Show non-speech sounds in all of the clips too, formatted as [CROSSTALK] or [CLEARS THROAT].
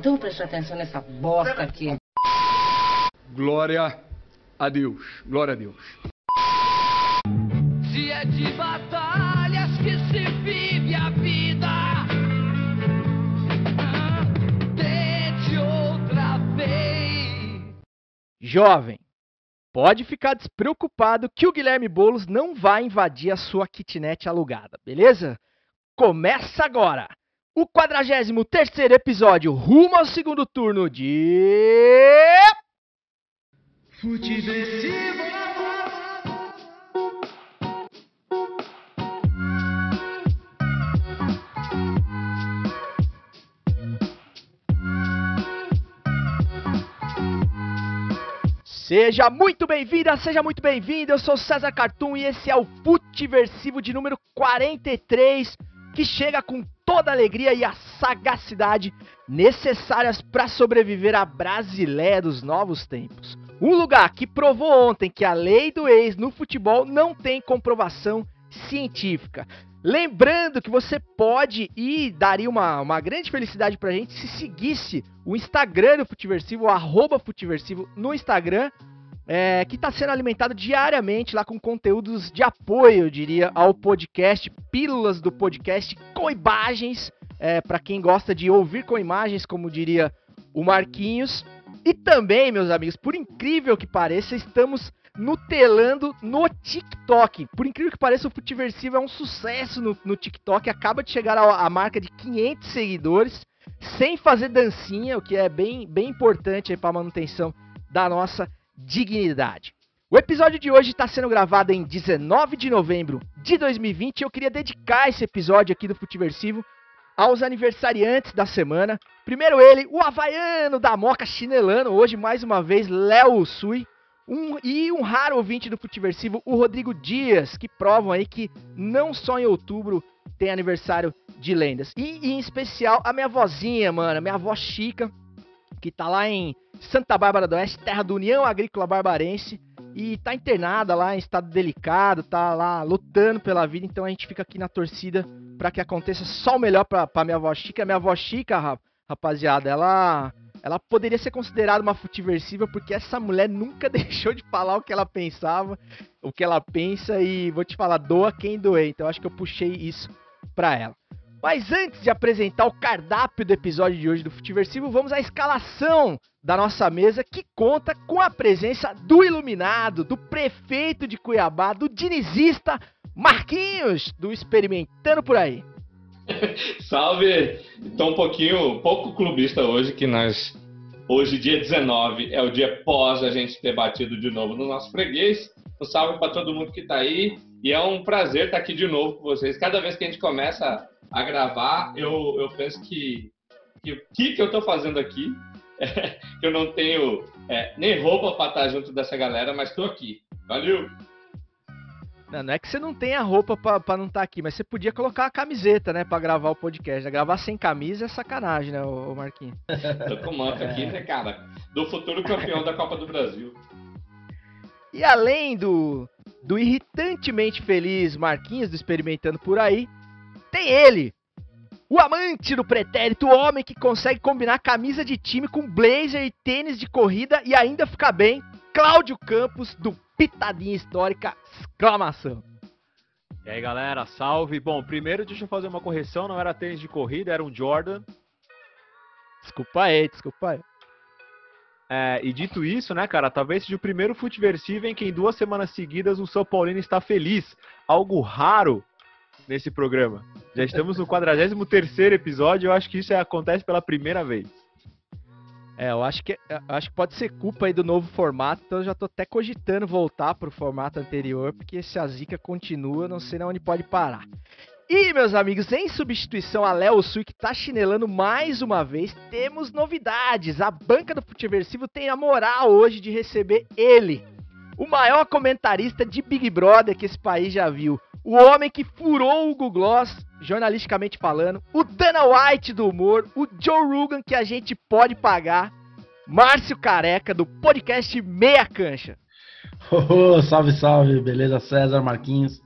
Então preste atenção nessa bosta aqui. Glória a Deus. Glória a Deus. Se é de batalhas que se vive a vida, tente outra vez. Jovem, pode ficar despreocupado que o Guilherme Boulos não vai invadir a sua kitnet alugada, beleza? Começa agora o 43º episódio rumo ao segundo turno de... Seja muito bem-vinda, seja muito bem-vindo. Eu sou César Cartoon e esse é o Futiversivo de número 43, que chega com toda a alegria e a sagacidade necessárias para sobreviver à Brasileia dos novos tempos. Um lugar que provou ontem que a lei do ex no futebol não tem comprovação científica. Lembrando que você pode e daria uma, uma grande felicidade pra gente se seguisse o Instagram do Futiversivo, o arroba Futiversivo no Instagram, é, que está sendo alimentado diariamente lá com conteúdos de apoio, eu diria, ao podcast, pílulas do podcast com imagens, é, para quem gosta de ouvir com imagens, como diria o Marquinhos. E também, meus amigos, por incrível que pareça, estamos nutelando no TikTok. Por incrível que pareça, o Futiversivo é um sucesso no, no TikTok. Acaba de chegar à marca de 500 seguidores, sem fazer dancinha, o que é bem, bem importante para a manutenção da nossa dignidade. O episódio de hoje está sendo gravado em 19 de novembro de 2020 e eu queria dedicar esse episódio aqui do Futiversivo aos aniversariantes da semana. Primeiro ele, o havaiano da Moca chinelano, hoje mais uma vez, Léo Sui. Um, e um raro ouvinte do Futiversivo, o Rodrigo Dias, que provam aí que não só em outubro tem aniversário de lendas. E, e em especial a minha vozinha, mano, minha avó Chica, que tá lá em Santa Bárbara do Oeste, terra do União Agrícola Barbarense, e tá internada lá em estado delicado, tá lá lutando pela vida, então a gente fica aqui na torcida para que aconteça só o melhor pra, pra minha avó Chica. Minha avó Chica, rapaziada, ela ela poderia ser considerada uma futiversiva porque essa mulher nunca [LAUGHS] deixou de falar o que ela pensava, o que ela pensa e vou te falar, doa quem doer. Então acho que eu puxei isso pra ela. Mas antes de apresentar o cardápio do episódio de hoje do Futiversivo, vamos à escalação da nossa mesa que conta com a presença do iluminado, do prefeito de Cuiabá, do dinizista Marquinhos, do Experimentando por aí. [LAUGHS] Salve! Tô um pouquinho, pouco clubista hoje, que nós, hoje, dia 19, é o dia pós a gente ter batido de novo no nosso freguês. Um salve para todo mundo que tá aí. E é um prazer estar aqui de novo com vocês. Cada vez que a gente começa a gravar, eu, eu penso que o que, que eu tô fazendo aqui? [LAUGHS] É, eu não tenho é, nem roupa para estar junto dessa galera, mas tô aqui. Valeu! Não, não é que você não tenha roupa pra, pra não estar tá aqui, mas você podia colocar a camiseta, né, pra gravar o podcast. Né? Gravar sem camisa é sacanagem, né, ô Marquinhos? [LAUGHS] Tô com manto aqui, né, cara? Do futuro campeão da Copa do Brasil. E além do, do irritantemente feliz Marquinhos do Experimentando por aí, tem ele, o amante do pretérito, o homem que consegue combinar camisa de time com blazer e tênis de corrida e ainda ficar bem, Cláudio Campos, do Pitadinha Histórica, exclamação. E aí galera, salve! Bom, primeiro deixa eu fazer uma correção, não era tênis de corrida, era um Jordan. Desculpa aí, desculpa aí. É, e dito isso, né, cara, talvez seja o primeiro futeversivo em que em duas semanas seguidas o São Paulino está feliz. Algo raro nesse programa. Já estamos no 43 episódio, eu acho que isso acontece pela primeira vez. É, eu acho que, eu acho que pode ser culpa aí do novo formato, então eu já tô até cogitando voltar pro formato anterior, porque se a zica continua, não sei onde pode parar. E, meus amigos, em substituição a Léo Sui, que tá chinelando mais uma vez, temos novidades. A banca do Futiversivo tem a moral hoje de receber ele, o maior comentarista de Big Brother que esse país já viu. O homem que furou o Google Gloss, jornalisticamente falando. O Dana White do humor. O Joe Rogan que a gente pode pagar. Márcio Careca, do podcast Meia Cancha. [LAUGHS] Oh, salve, salve, beleza, César, Marquinhos,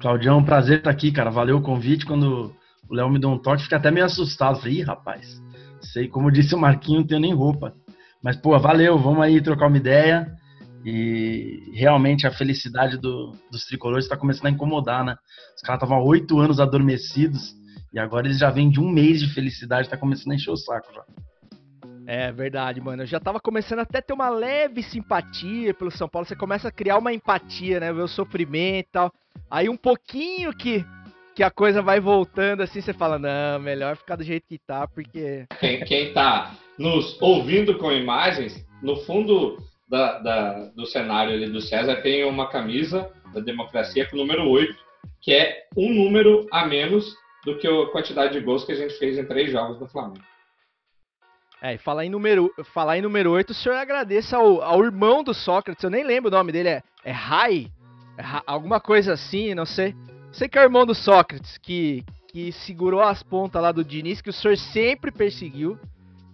Claudião, prazer estar aqui, cara. Valeu o convite. Quando o Léo me deu um toque, fiquei até meio assustado. Falei, Ih, rapaz, sei, como [LAUGHS] disse o Marquinho, não tenho nem roupa. Mas, pô, valeu, vamos aí trocar uma ideia. E realmente a felicidade do, dos tricolores está começando a incomodar, né? Os caras estavam há oito anos adormecidos e agora eles já vêm de um mês de felicidade, tá começando a encher o saco já. É verdade, mano. Eu já tava começando até a ter uma leve simpatia pelo São Paulo. Você começa a criar uma empatia, né? Ver o sofrimento e tal. Aí um pouquinho que, que a coisa vai voltando assim, você fala, não, melhor ficar do jeito que tá, porque. Quem, quem tá nos ouvindo com imagens, no fundo da, da, do cenário ali do César tem uma camisa da democracia com o número 8, que é um número a menos do que a quantidade de gols que a gente fez em três jogos do Flamengo. É, e falar em número, falar em número 8, o senhor agradeça ao, ao irmão do Sócrates, eu nem lembro o nome dele, é, é Rai? É, alguma coisa assim, não sei. Sei que é o irmão do Sócrates, que, que segurou as pontas lá do Diniz, que o senhor sempre perseguiu.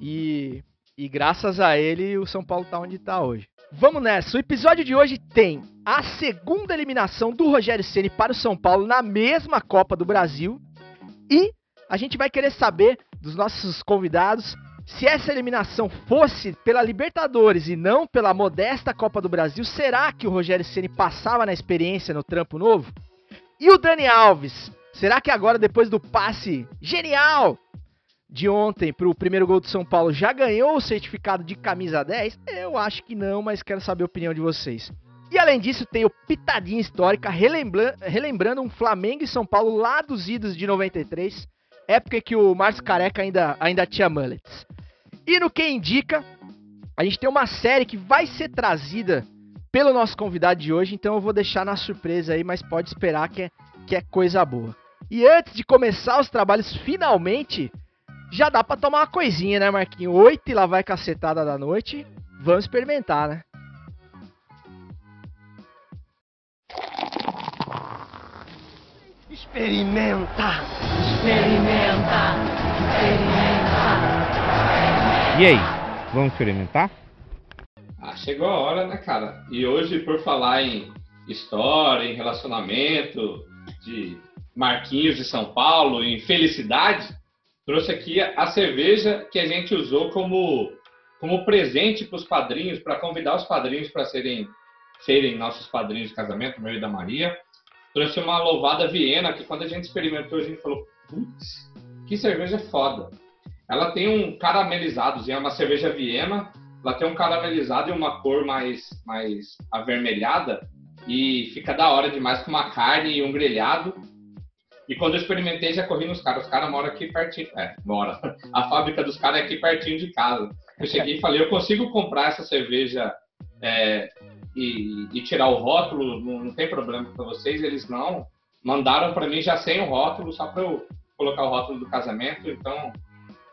E, e graças a ele o São Paulo tá onde tá hoje. Vamos nessa. O episódio de hoje tem a segunda eliminação do Rogério Ceni para o São Paulo na mesma Copa do Brasil e a gente vai querer saber dos nossos convidados se essa eliminação fosse pela Libertadores e não pela modesta Copa do Brasil, será que o Rogério Ceni passava na experiência no trampo novo? E o Dani Alves, será que agora depois do passe genial de ontem para o primeiro gol do São Paulo já ganhou o certificado de camisa 10? Eu acho que não, mas quero saber a opinião de vocês. E além disso, tem o Pitadinha Histórica, relembrando, relembrando um Flamengo e São Paulo lá dos idos de 93, época que o Márcio Careca ainda, ainda tinha mullets. E no que indica, a gente tem uma série que vai ser trazida pelo nosso convidado de hoje, então eu vou deixar na surpresa aí, mas pode esperar que é, que é coisa boa. E antes de começar os trabalhos finalmente, já dá para tomar uma coisinha, né, Marquinho? Oito e lá vai cacetada da noite. Vamos experimentar, né? Experimenta! Experimenta! Experimenta! E aí, vamos experimentar? Ah, chegou a hora, né, cara? E hoje, por falar em história, em relacionamento, de Marquinhos de São Paulo, em felicidade, trouxe aqui a cerveja que a gente usou como, como presente para os padrinhos, para convidar os padrinhos para serem, serem nossos padrinhos de casamento, meu e da Maria. Trouxe uma louvada Viena, que quando a gente experimentou, a gente falou, putz, que cerveja foda. Ela tem um caramelizado, é uma cerveja Viena, ela tem um caramelizado e uma cor mais, mais avermelhada, e fica da hora demais com uma carne e um grelhado. E quando eu experimentei, já corri nos caras. Os caras moram aqui pertinho. É, mora. A fábrica dos caras é aqui pertinho de casa. Eu cheguei e falei, eu consigo comprar essa cerveja é, e, e, tirar o rótulo, não, não tem problema para vocês. Eles não. Mandaram para mim já sem o rótulo, só para eu colocar o rótulo do casamento. Então,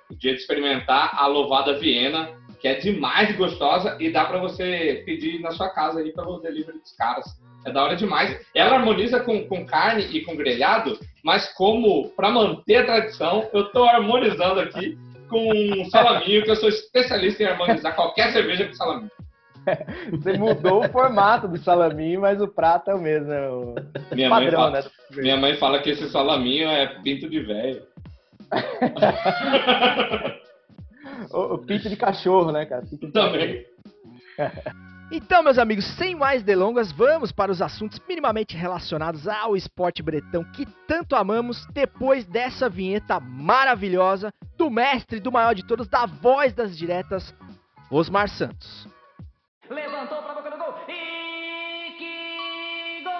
o dia de experimentar a louvada Viena, que é demais gostosa e dá para você pedir na sua casa aí pelo delivery dos caras. É da hora demais. Ela harmoniza com, com carne e com grelhado, mas como para manter a tradição, eu estou harmonizando aqui com um salaminho, que eu sou especialista em harmonizar qualquer cerveja com salaminho. [LAUGHS] Você mudou o formato do salaminho, mas o prato é o mesmo, é o minha padrão, mãe fala, né? Minha mãe fala que esse salaminho é pinto de velho. [LAUGHS] o, o pinto de cachorro, né, cara? Pinto de Também. Então, meus amigos, sem mais delongas, vamos para os assuntos minimamente relacionados ao esporte bretão que tanto amamos depois dessa vinheta maravilhosa do mestre do maior de todos, da voz das diretas, Osmar Santos. Levantou para boca do gol e que gol!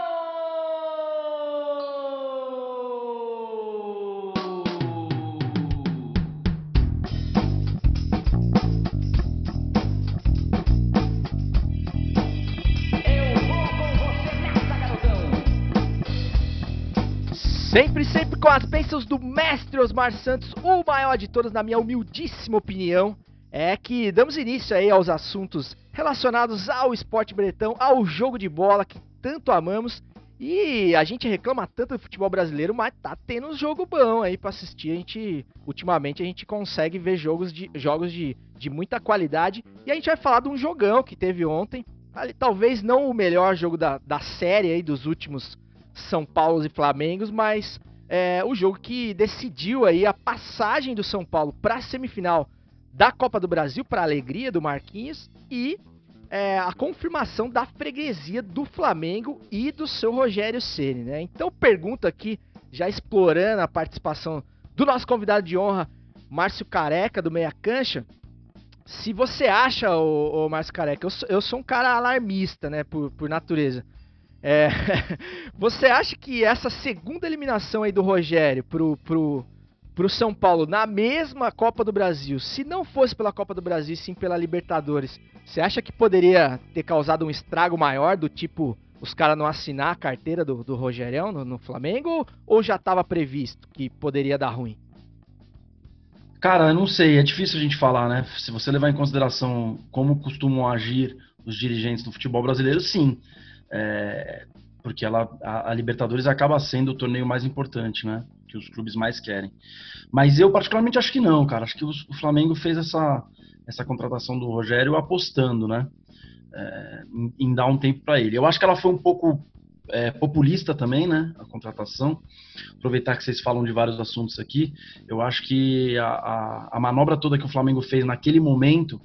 Eu vou com você nessa, garotão! Sempre, sempre com as bênçãos do mestre Osmar Santos, o maior de todos, na minha humildíssima opinião, é que damos início aí aos assuntos relacionados ao esporte bretão, ao jogo de bola que tanto amamos. E a gente reclama tanto do futebol brasileiro, mas tá tendo um jogo bom aí para assistir. A gente, ultimamente, a gente consegue ver jogos de, jogos de, de muita qualidade. E a gente vai falar de um jogão que teve ontem. Talvez não o melhor jogo da, da série aí dos últimos São Paulo e Flamengos, mas é, o jogo que decidiu aí a passagem do São Paulo para a semifinal da Copa do Brasil para alegria do Marquinhos e é, a confirmação da freguesia do Flamengo e do seu Rogério Ceni, né? Então pergunta aqui, já explorando a participação do nosso convidado de honra, Márcio Careca do Meia Cancha, se você acha, o, Márcio Careca, eu sou, eu sou, um cara alarmista, né, por, por natureza. É, [LAUGHS] você acha que essa segunda eliminação aí do Rogério pro, pro, pro São Paulo na mesma Copa do Brasil, se não fosse pela Copa do Brasil, sim pela Libertadores, você acha que poderia ter causado um estrago maior do tipo os caras não assinar a carteira do, do Rogerião no, no Flamengo ou já estava previsto que poderia dar ruim? Cara, eu não sei, é difícil a gente falar, né? Se você levar em consideração como costumam agir os dirigentes do futebol brasileiro, sim. É, porque ela, a, a, Libertadores acaba sendo o torneio mais importante, né? Que os clubes mais querem. Mas eu particularmente acho que não, cara. Acho que o, Flamengo fez essa, essa contratação do Rogério apostando, né? É, em, em, dar um tempo para ele. Eu acho que ela foi um pouco é, populista também, né? A contratação. Aproveitar que vocês falam de vários assuntos aqui, eu acho que a, a, a manobra toda que o Flamengo fez naquele momento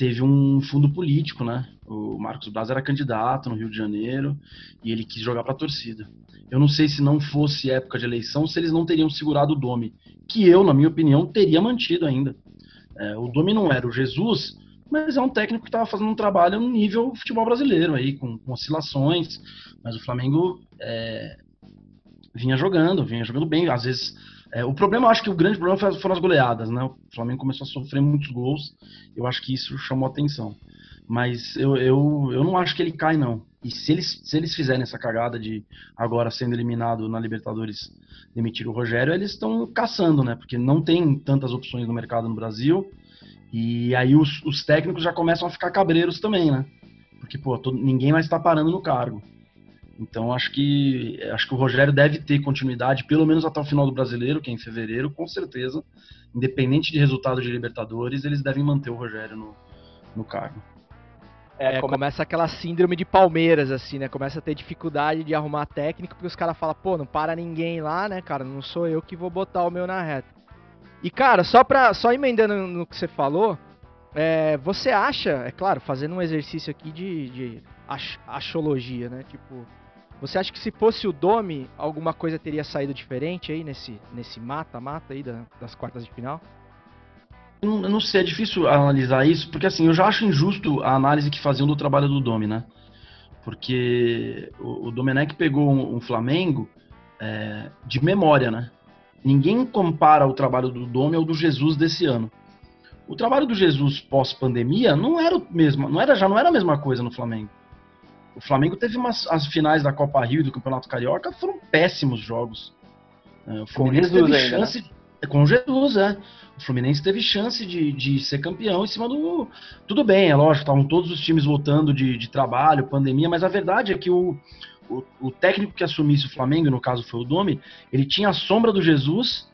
teve um fundo político, né? O Marcos Braz era candidato no Rio de Janeiro e ele quis jogar para a torcida. Eu não sei se não fosse época de eleição, se eles não teriam segurado o Domi, que eu, na minha opinião, teria mantido ainda. É, o Domi não era o Jesus, mas é um técnico que estava fazendo um trabalho no nível futebol brasileiro aí, com, com oscilações, mas o Flamengo é, vinha jogando, vinha jogando bem, às vezes é, o problema, eu acho que o grande problema foram as goleadas, né? O Flamengo começou a sofrer muitos gols, eu acho que isso chamou atenção. Mas eu, eu, eu não acho que ele cai, não. E se eles, se eles fizerem essa cagada de agora sendo eliminado na Libertadores demitir o Rogério, eles estão caçando, né? Porque não tem tantas opções no mercado no Brasil. E aí os, os técnicos já começam a ficar cabreiros também, né? Porque, pô, todo, ninguém mais está parando no cargo. Então acho que acho que o Rogério deve ter continuidade, pelo menos até o final do brasileiro, que é em fevereiro, com certeza. Independente de resultado de Libertadores, eles devem manter o Rogério no, no cargo. É, é começa aquela síndrome de Palmeiras, assim, né? Começa a ter dificuldade de arrumar técnico, porque os caras falam, pô, não para ninguém lá, né, cara? Não sou eu que vou botar o meu na reta. E, cara, só pra. Só emendando no que você falou, é, você acha, é claro, fazendo um exercício aqui de, de ach, achologia, né? Tipo, você acha que se fosse o Domi, alguma coisa teria saído diferente aí nesse nesse mata-mata aí da, das quartas de final? Eu não sei, é difícil analisar isso, porque assim, eu já acho injusto a análise que faziam do trabalho do Domi, né? Porque o, o Domenech pegou um, um Flamengo é, de memória, né? Ninguém compara o trabalho do Domi ao do Jesus desse ano. O trabalho do Jesus pós-pandemia não era o mesmo, não era, já não era a mesma coisa no Flamengo. O Flamengo teve umas as finais da Copa Rio e do Campeonato Carioca foram péssimos jogos. É, o Fluminense teve ainda, chance né? com Jesus, é. O Fluminense teve chance de, de ser campeão em cima do. Tudo bem, é lógico, estavam todos os times voltando de, de trabalho, pandemia, mas a verdade é que o, o, o, técnico que assumisse o Flamengo, no caso foi o Domi, ele tinha a sombra do Jesus,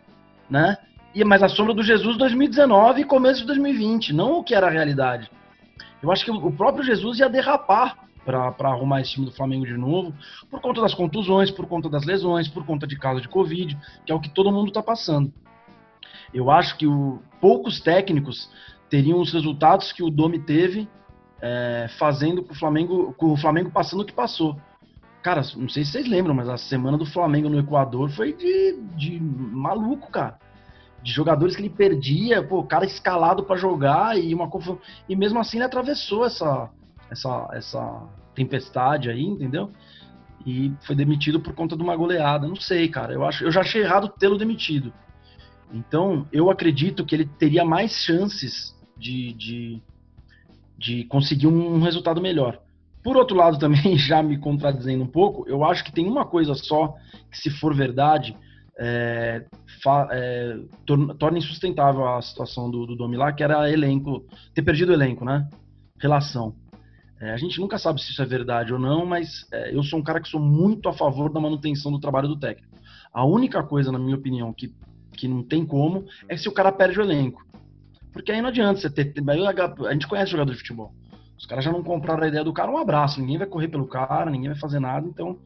né? E, mas a sombra do Jesus 2019 e começo de 2020, não o que era a realidade. Eu acho que o próprio Jesus ia derrapar para arrumar esse time do Flamengo de novo, por conta das contusões, por conta das lesões, por conta de caso de Covid, que é o que todo mundo está passando. Eu acho que o, poucos técnicos teriam os resultados que o Domi teve é, fazendo com o Flamengo, com o Flamengo passando o que passou. Cara, não sei se vocês lembram, mas a semana do Flamengo no Equador foi de, de maluco, cara. De jogadores que ele perdia, pô, cara escalado para jogar e uma e mesmo assim ele atravessou essa essa essa tempestade aí, entendeu? E foi demitido por conta de uma goleada. Não sei, cara. Eu acho, eu já achei errado tê-lo demitido. Então, eu acredito que ele teria mais chances de, de, de conseguir um resultado melhor. Por outro lado, [LAUGHS] também, já me contradizendo um pouco, eu acho que tem uma coisa só que, se for verdade, é, fa, é, torna, torna, insustentável a situação do, do Domi lá, que era elenco, ter perdido o elenco, né? Relação. É, a gente nunca sabe se isso é verdade ou não, mas é, eu sou um cara que sou muito a favor da manutenção do trabalho do técnico. A única coisa, na minha opinião, que que não tem como, é se o cara perde o elenco. Porque aí não adianta você ter. A gente conhece jogador de futebol. Os caras já não compraram a ideia do cara, um abraço. Ninguém vai correr pelo cara, ninguém vai fazer nada, então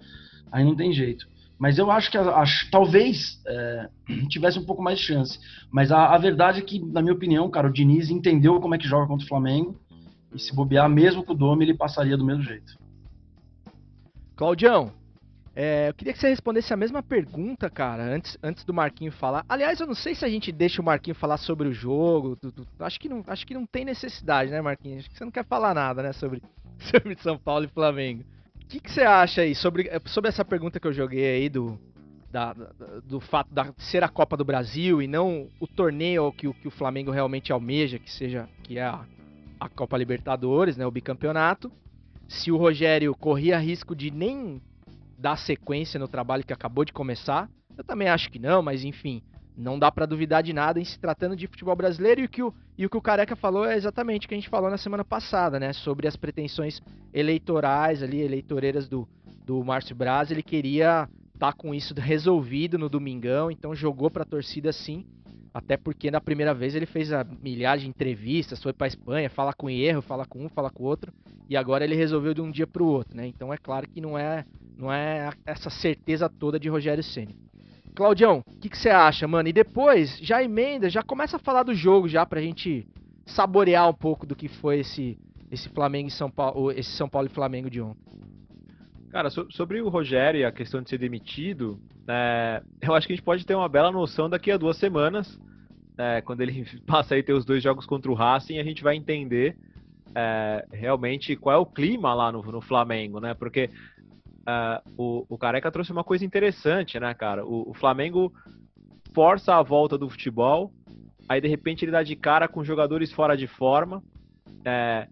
aí não tem jeito. Mas eu acho que acho, talvez é, [CLEARS THROAT] tivesse um pouco mais de chance. Mas a, a, verdade é que, na minha opinião, cara, o Diniz entendeu como é que joga contra o Flamengo. E se bobear, mesmo com o Dome, ele passaria do mesmo jeito. Claudião, é, eu queria que você respondesse a mesma pergunta, cara, antes, antes do Marquinho falar. Aliás, eu não sei se a gente deixa o Marquinho falar sobre o jogo. Acho, que não, acho que não tem necessidade, né, Marquinhos? Acho que você não quer falar nada, né, sobre, [LAUGHS] sobre São Paulo e Flamengo. O que, que você acha aí sobre, sobre essa pergunta que eu joguei aí do, da, do fato de ser a Copa do Brasil e não o torneio que, que o Flamengo realmente almeja, que seja que é a, a Copa Libertadores, né, o bicampeonato. Se o Rogério corria risco de nem dar sequência no trabalho que acabou de começar. Eu também acho que não, mas enfim, não dá para duvidar de nada em se tratando de futebol brasileiro e o que o, e o que o Careca falou é exatamente o que a gente falou na semana passada, né? Sobre as pretensões eleitorais ali, eleitoreiras do, do Márcio Braz. Ele queria estar tá com isso resolvido no domingão, então jogou para a torcida sim. Até porque na primeira vez ele fez a milhagem de entrevistas, foi para Espanha, fala com erro, fala com um, fala com outro, e agora ele resolveu de um dia para o outro, né? Então é claro que não é não é essa certeza toda de Rogério Ceni. Claudião, o que, que você acha, mano? E depois, já emenda, já começa a falar do jogo já pra gente saborear um pouco do que foi esse esse Flamengo e São Paulo, esse São Paulo e Flamengo de ontem. Cara, so, sobre o Rogério e a questão de ser demitido, é, eu acho que a gente pode ter uma bela noção daqui a duas semanas, é, quando ele [LAUGHS] passa aí ter os dois jogos contra o Racing, a gente vai entender é, realmente qual é o clima lá no, no Flamengo, né? Porque uh, o, o Careca trouxe uma coisa interessante, né, cara? O, o, Flamengo força a volta do futebol, aí de repente ele dá de cara com jogadores fora de forma é,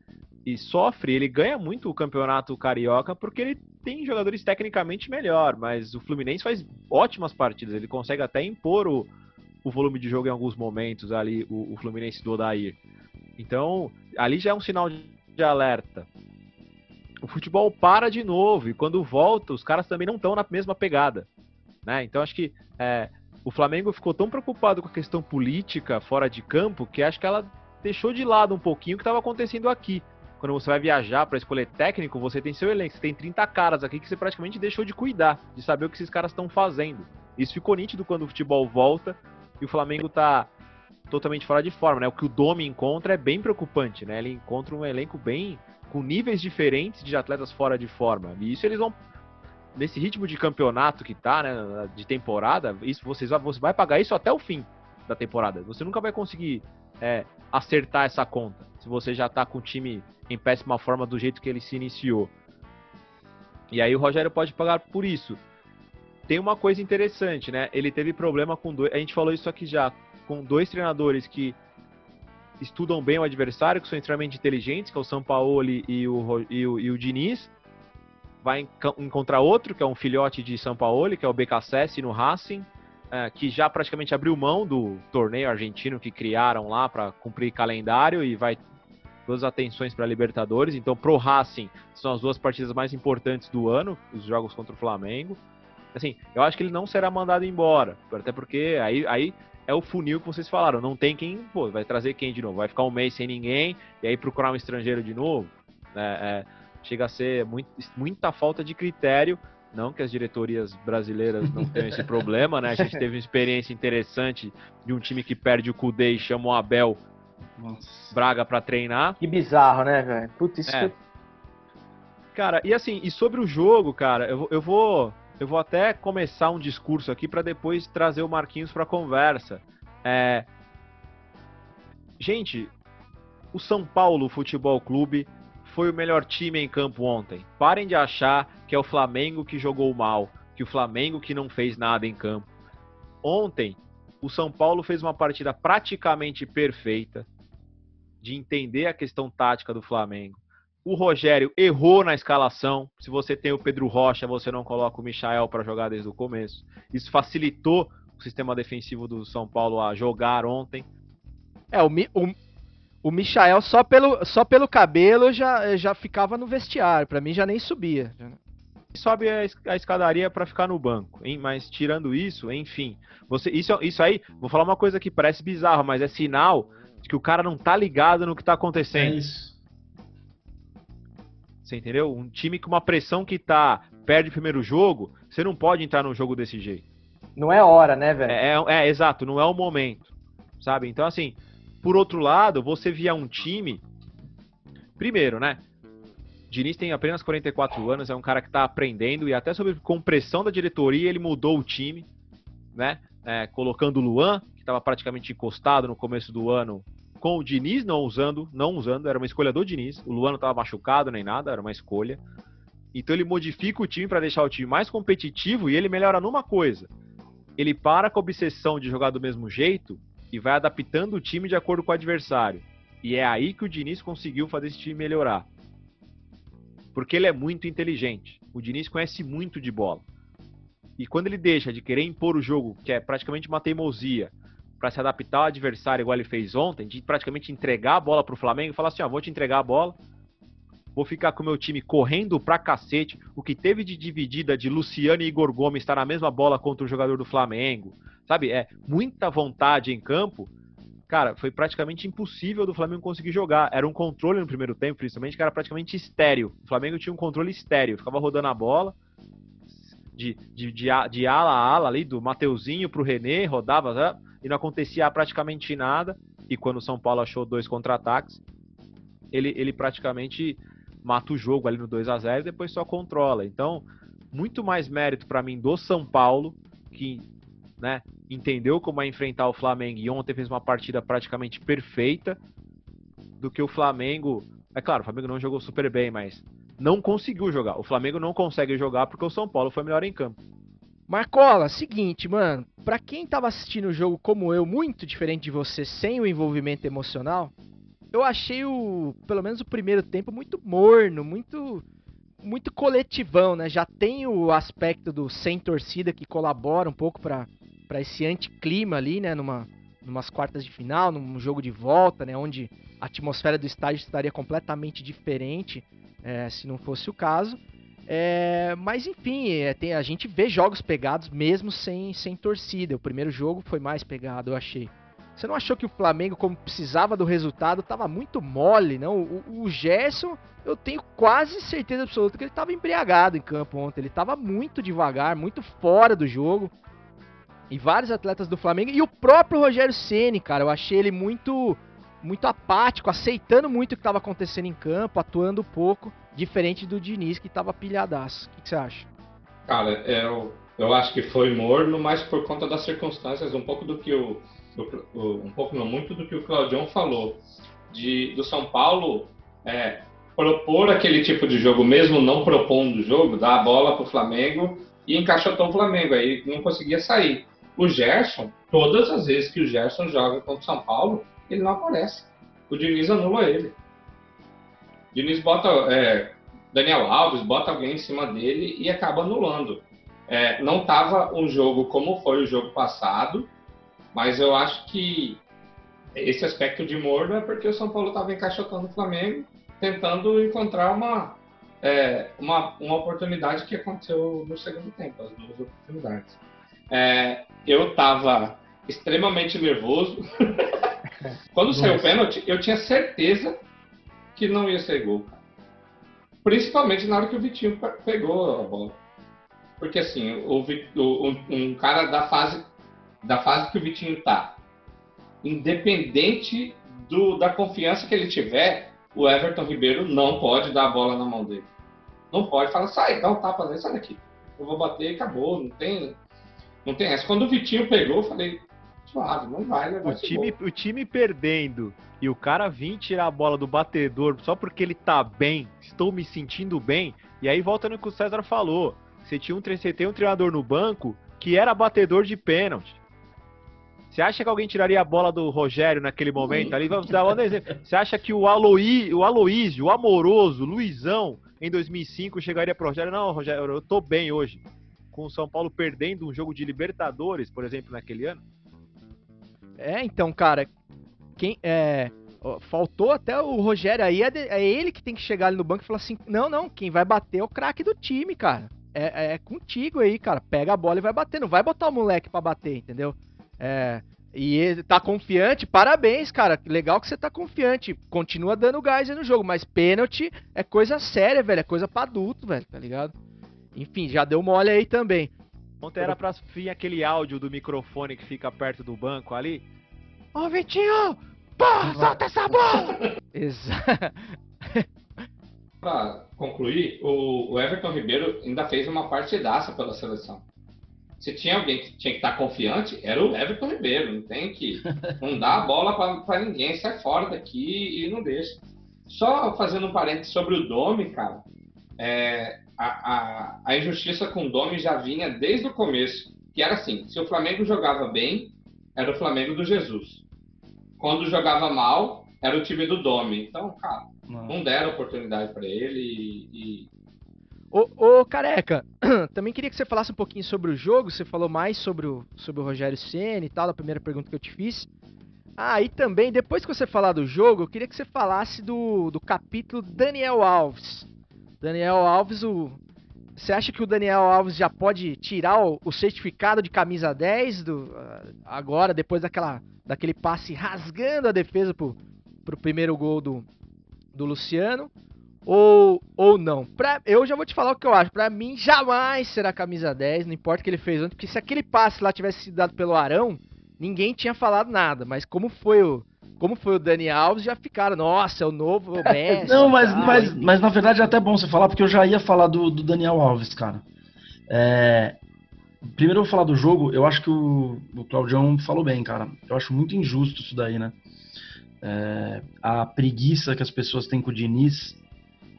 e sofre. Ele ganha muito o campeonato carioca porque ele tem jogadores tecnicamente melhor, mas o Fluminense faz ótimas partidas, ele consegue até impor o, o volume de jogo em alguns momentos ali, o, o Fluminense do Odair. Então, ali já é um sinal de, de alerta o futebol para de novo e quando volta, os caras também não estão na mesma pegada. Né? Então acho que é, o Flamengo ficou tão preocupado com a questão política fora de campo que acho que ela deixou de lado um pouquinho o que estava acontecendo aqui. Quando você vai viajar para escolher técnico, você tem seu elenco, você tem 30 caras aqui que você praticamente deixou de cuidar, de saber o que esses caras estão fazendo. Isso ficou nítido quando o futebol volta e o Flamengo está totalmente fora de forma, né? O que o Domi encontra é bem preocupante, né? Ele encontra um elenco bem com níveis diferentes de atletas fora de forma. E isso eles vão nesse ritmo de campeonato que tá, né, de temporada, isso vocês você vai pagar isso até o fim da temporada. Você nunca vai conseguir é, acertar essa conta se você já tá com o time em péssima forma do jeito que ele se iniciou. E aí o Rogério pode pagar por isso. Tem uma coisa interessante, né? Ele teve problema com dois. A gente falou isso aqui já com dois treinadores que estudam bem o adversário, que são extremamente inteligentes, que é o São Paulo e o, e o, e o Diniz. Vai encontrar outro, que é um filhote de São Paulo, que é o BKSS no Racing, é, que já praticamente abriu mão do torneio argentino que criaram lá para cumprir calendário e vai todas as atenções para Libertadores. Então, pro Racing, são as duas partidas mais importantes do ano, os jogos contra o Flamengo. Assim, eu acho que ele não será mandado embora, até porque aí, aí é o funil que vocês falaram. Não tem quem, pô, vai trazer quem de novo? Vai ficar um mês sem ninguém e aí procurar um estrangeiro de novo? É, é, chega a ser muito, muita falta de critério. Não que as diretorias brasileiras não tenham esse problema, né? A gente teve uma experiência interessante de um time que perde o Kudê e chama o Abel Nossa. Braga para treinar. Que bizarro, né, velho? Putz, isso é. que... Cara, e assim, e sobre o jogo, cara, eu, eu vou eu vou até começar um discurso aqui para depois trazer o Marquinhos para a conversa. É... Gente, o São Paulo Futebol Clube foi o melhor time em campo ontem. Parem de achar que é o Flamengo que jogou mal, que o Flamengo que não fez nada em campo. Ontem, o São Paulo fez uma partida praticamente perfeita de entender a questão tática do Flamengo, o Rogério errou na escalação. Se você tem o Pedro Rocha, você não coloca o Michael para jogar desde o começo. Isso facilitou o sistema defensivo do São Paulo a jogar ontem. É, o, o, o Michael só pelo, só pelo cabelo já, já ficava no vestiário. Para mim já nem subia. Sobe a, escadaria para ficar no banco, hein? mas tirando isso, enfim, você isso, isso aí, vou falar uma coisa que parece bizarro, mas é sinal de que o cara não tá ligado no que tá acontecendo. É isso. Você entendeu? Um time com uma pressão que tá perde o primeiro jogo, você não pode entrar num jogo desse jeito. Não é hora, né, velho? É, é, é, exato, não é o momento. Sabe? Então, assim, por outro lado, você via um time. Primeiro, né? Diniz tem apenas 44 anos, é um cara que tá aprendendo e até sob compressão da diretoria ele mudou o time, né? É, colocando o Luan, que estava praticamente encostado no começo do ano, com o Diniz não usando, não usando, era uma escolha do Diniz. O Luan não estava machucado nem nada, era uma escolha. Então ele modifica o time para deixar o time mais competitivo e ele melhora numa coisa. Ele para com a obsessão de jogar do mesmo jeito e vai adaptando o time de acordo com o adversário. E é aí que o Diniz conseguiu fazer esse time melhorar. Porque ele é muito inteligente. O Diniz conhece muito de bola. E quando ele deixa de querer impor o jogo, que é praticamente uma teimosia, para se adaptar ao adversário, igual ele fez ontem, de praticamente entregar a bola para o Flamengo e falar assim: ó, vou te entregar a bola, vou ficar com o meu time correndo pra cacete. O que teve de dividida de Luciano e Igor Gomes estar na mesma bola contra o jogador do Flamengo, sabe? É muita vontade em campo. Cara, foi praticamente impossível do Flamengo conseguir jogar. Era um controle no primeiro tempo, principalmente, que era praticamente estéreo. O Flamengo tinha um controle estéreo, ficava rodando a bola de, de, de, de ala a ala ali, do Mateuzinho pro René, rodava e não acontecia praticamente nada. E quando o São Paulo achou dois contra-ataques, ele, ele praticamente mata o jogo ali no 2 a 0 e depois só controla. Então, muito mais mérito para mim do São Paulo, que né, entendeu como é enfrentar o Flamengo e ontem fez uma partida praticamente perfeita, do que o Flamengo. É claro, o Flamengo não jogou super bem, mas não conseguiu jogar. O Flamengo não consegue jogar porque o São Paulo foi melhor em campo. Marcola, seguinte, mano, pra quem tava assistindo o jogo como eu, muito diferente de você, sem o envolvimento emocional, eu achei o, pelo menos o primeiro tempo, muito morno, muito muito coletivão, né? Já tem o aspecto do sem torcida que colabora um pouco para esse anticlima ali, né? Numa, numas quartas de final, num jogo de volta, né? Onde a atmosfera do estádio estaria completamente diferente, é, se não fosse o caso. É, mas enfim, é, tem, a gente vê jogos pegados mesmo sem, sem torcida. O primeiro jogo foi mais pegado, eu achei. Você não achou que o Flamengo, como precisava do resultado, estava muito mole, não? O, o Gerson, eu tenho quase certeza absoluta que ele estava embriagado em campo ontem. Ele estava muito devagar, muito fora do jogo. E vários atletas do Flamengo e o próprio Rogério Ceni, cara, eu achei ele muito muito apático, aceitando muito o que estava acontecendo em campo, atuando pouco, diferente do Diniz que estava pilhadaço. O que, você acha? Cara, eu, eu acho que foi morno, mas por conta das circunstâncias, um pouco do que o, o um pouco não muito do que o Claudião falou, de do São Paulo é, propor aquele tipo de jogo, mesmo não propondo o jogo, dar a bola para o Flamengo e encaixotou o Flamengo, aí não conseguia sair. O Gerson, todas as vezes que o Gerson joga contra o São Paulo, ele não aparece. O Diniz anula ele. O Diniz bota é, Daniel Alves, bota alguém em cima dele e acaba anulando. É, não estava um jogo como foi o jogo passado, mas eu acho que esse aspecto de morno é porque o São Paulo estava encaixotando o Flamengo, tentando encontrar uma, é, uma, uma oportunidade que aconteceu no segundo tempo, as duas oportunidades. É, eu estava extremamente nervoso. [LAUGHS] Quando saiu o pênalti, eu tinha certeza que não ia ser gol. Principalmente na hora que o Vitinho pegou a bola. Porque assim, o, o, um cara da fase, da fase que o Vitinho tá, independente do, da confiança que ele tiver, o Everton Ribeiro não pode dar a bola na mão dele. Não pode falar, sai, dá um tapa nele, sai daqui. Eu vou bater e acabou. Não tem, não tem essa. Quando o Vitinho pegou, eu falei, suave, não vai levar o time, o time perdendo e o cara vir tirar a bola do batedor só porque ele tá bem, estou me sentindo bem, e aí volta no que o César falou. Você tinha um, você tem um treinador no banco que era batedor de pênalti. Você acha que alguém tiraria a bola do Rogério naquele momento ali? Vamos dar um exemplo. Você acha que o, Aloí, o Aloísio, o amoroso, Luizão, em 2005 chegaria pro Rogério? Não, Rogério, eu tô bem hoje. Com o São Paulo perdendo um jogo de Libertadores, por exemplo, naquele ano? É, então, cara, quem é, faltou até o Rogério aí, é, é, ele que tem que chegar ali no banco e falar assim: não, não, quem vai bater é o craque do time, cara. É, é, contigo aí, cara. Pega a bola e vai bater. Não vai botar o moleque para bater, entendeu? É, E ele tá confiante, parabéns, cara. Legal que você tá confiante. Continua dando gás aí no jogo, mas pênalti é coisa séria, velho. É coisa pra adulto, velho, tá ligado? Enfim, já deu mole aí também. Ontem era pra vir aquele áudio do microfone que fica perto do banco ali. Ô, Vitinho! Pô, solta essa bola! [LAUGHS] Exato. Pra concluir, o, o Everton Ribeiro ainda fez uma partidaça pela seleção. Se tinha alguém que tinha que estar confiante, era o Everton Ribeiro. Não tem que. [LAUGHS] Não dá a bola para ninguém, sai fora daqui e não deixa. Só fazendo um parênteses sobre o Domi, cara. É, a, a, a injustiça com o Domi já vinha desde o começo. Que era assim: se o Flamengo jogava bem, era o Flamengo do Jesus. Quando jogava mal, era o time do Domi. Então, cara, não deram oportunidade para ele e, e Ô, ô, Careca, [CLEARS THROAT] também queria que você falasse um pouquinho sobre o jogo. Você falou mais sobre o, sobre o Rogério Senna e tal, da primeira pergunta que eu te fiz. Ah, e também, depois que você falar do jogo, eu queria que você falasse do, do capítulo Daniel Alves. Daniel Alves, o, você acha que o Daniel Alves já pode tirar o, o certificado de camisa 10 do, agora, depois daquela, daquele passe rasgando a defesa pro, pro primeiro gol do, do Luciano? Ou, ou não. Pra, eu já vou te falar o que eu acho. Pra mim, jamais será camisa 10, não importa o que ele fez ontem, porque se aquele passe lá tivesse sido dado pelo Arão, ninguém tinha falado nada. Mas como foi o, como foi o Dani Alves, já ficaram, nossa, é o novo [LAUGHS] Messi. não, mas, mas, mas na verdade é até bom você falar, porque eu já ia falar do, do Daniel Alves, cara. É, primeiro eu vou falar do jogo, eu acho que o, o Claudião falou bem, cara. Eu acho muito injusto isso daí, né? É, a preguiça que as pessoas têm com o Diniz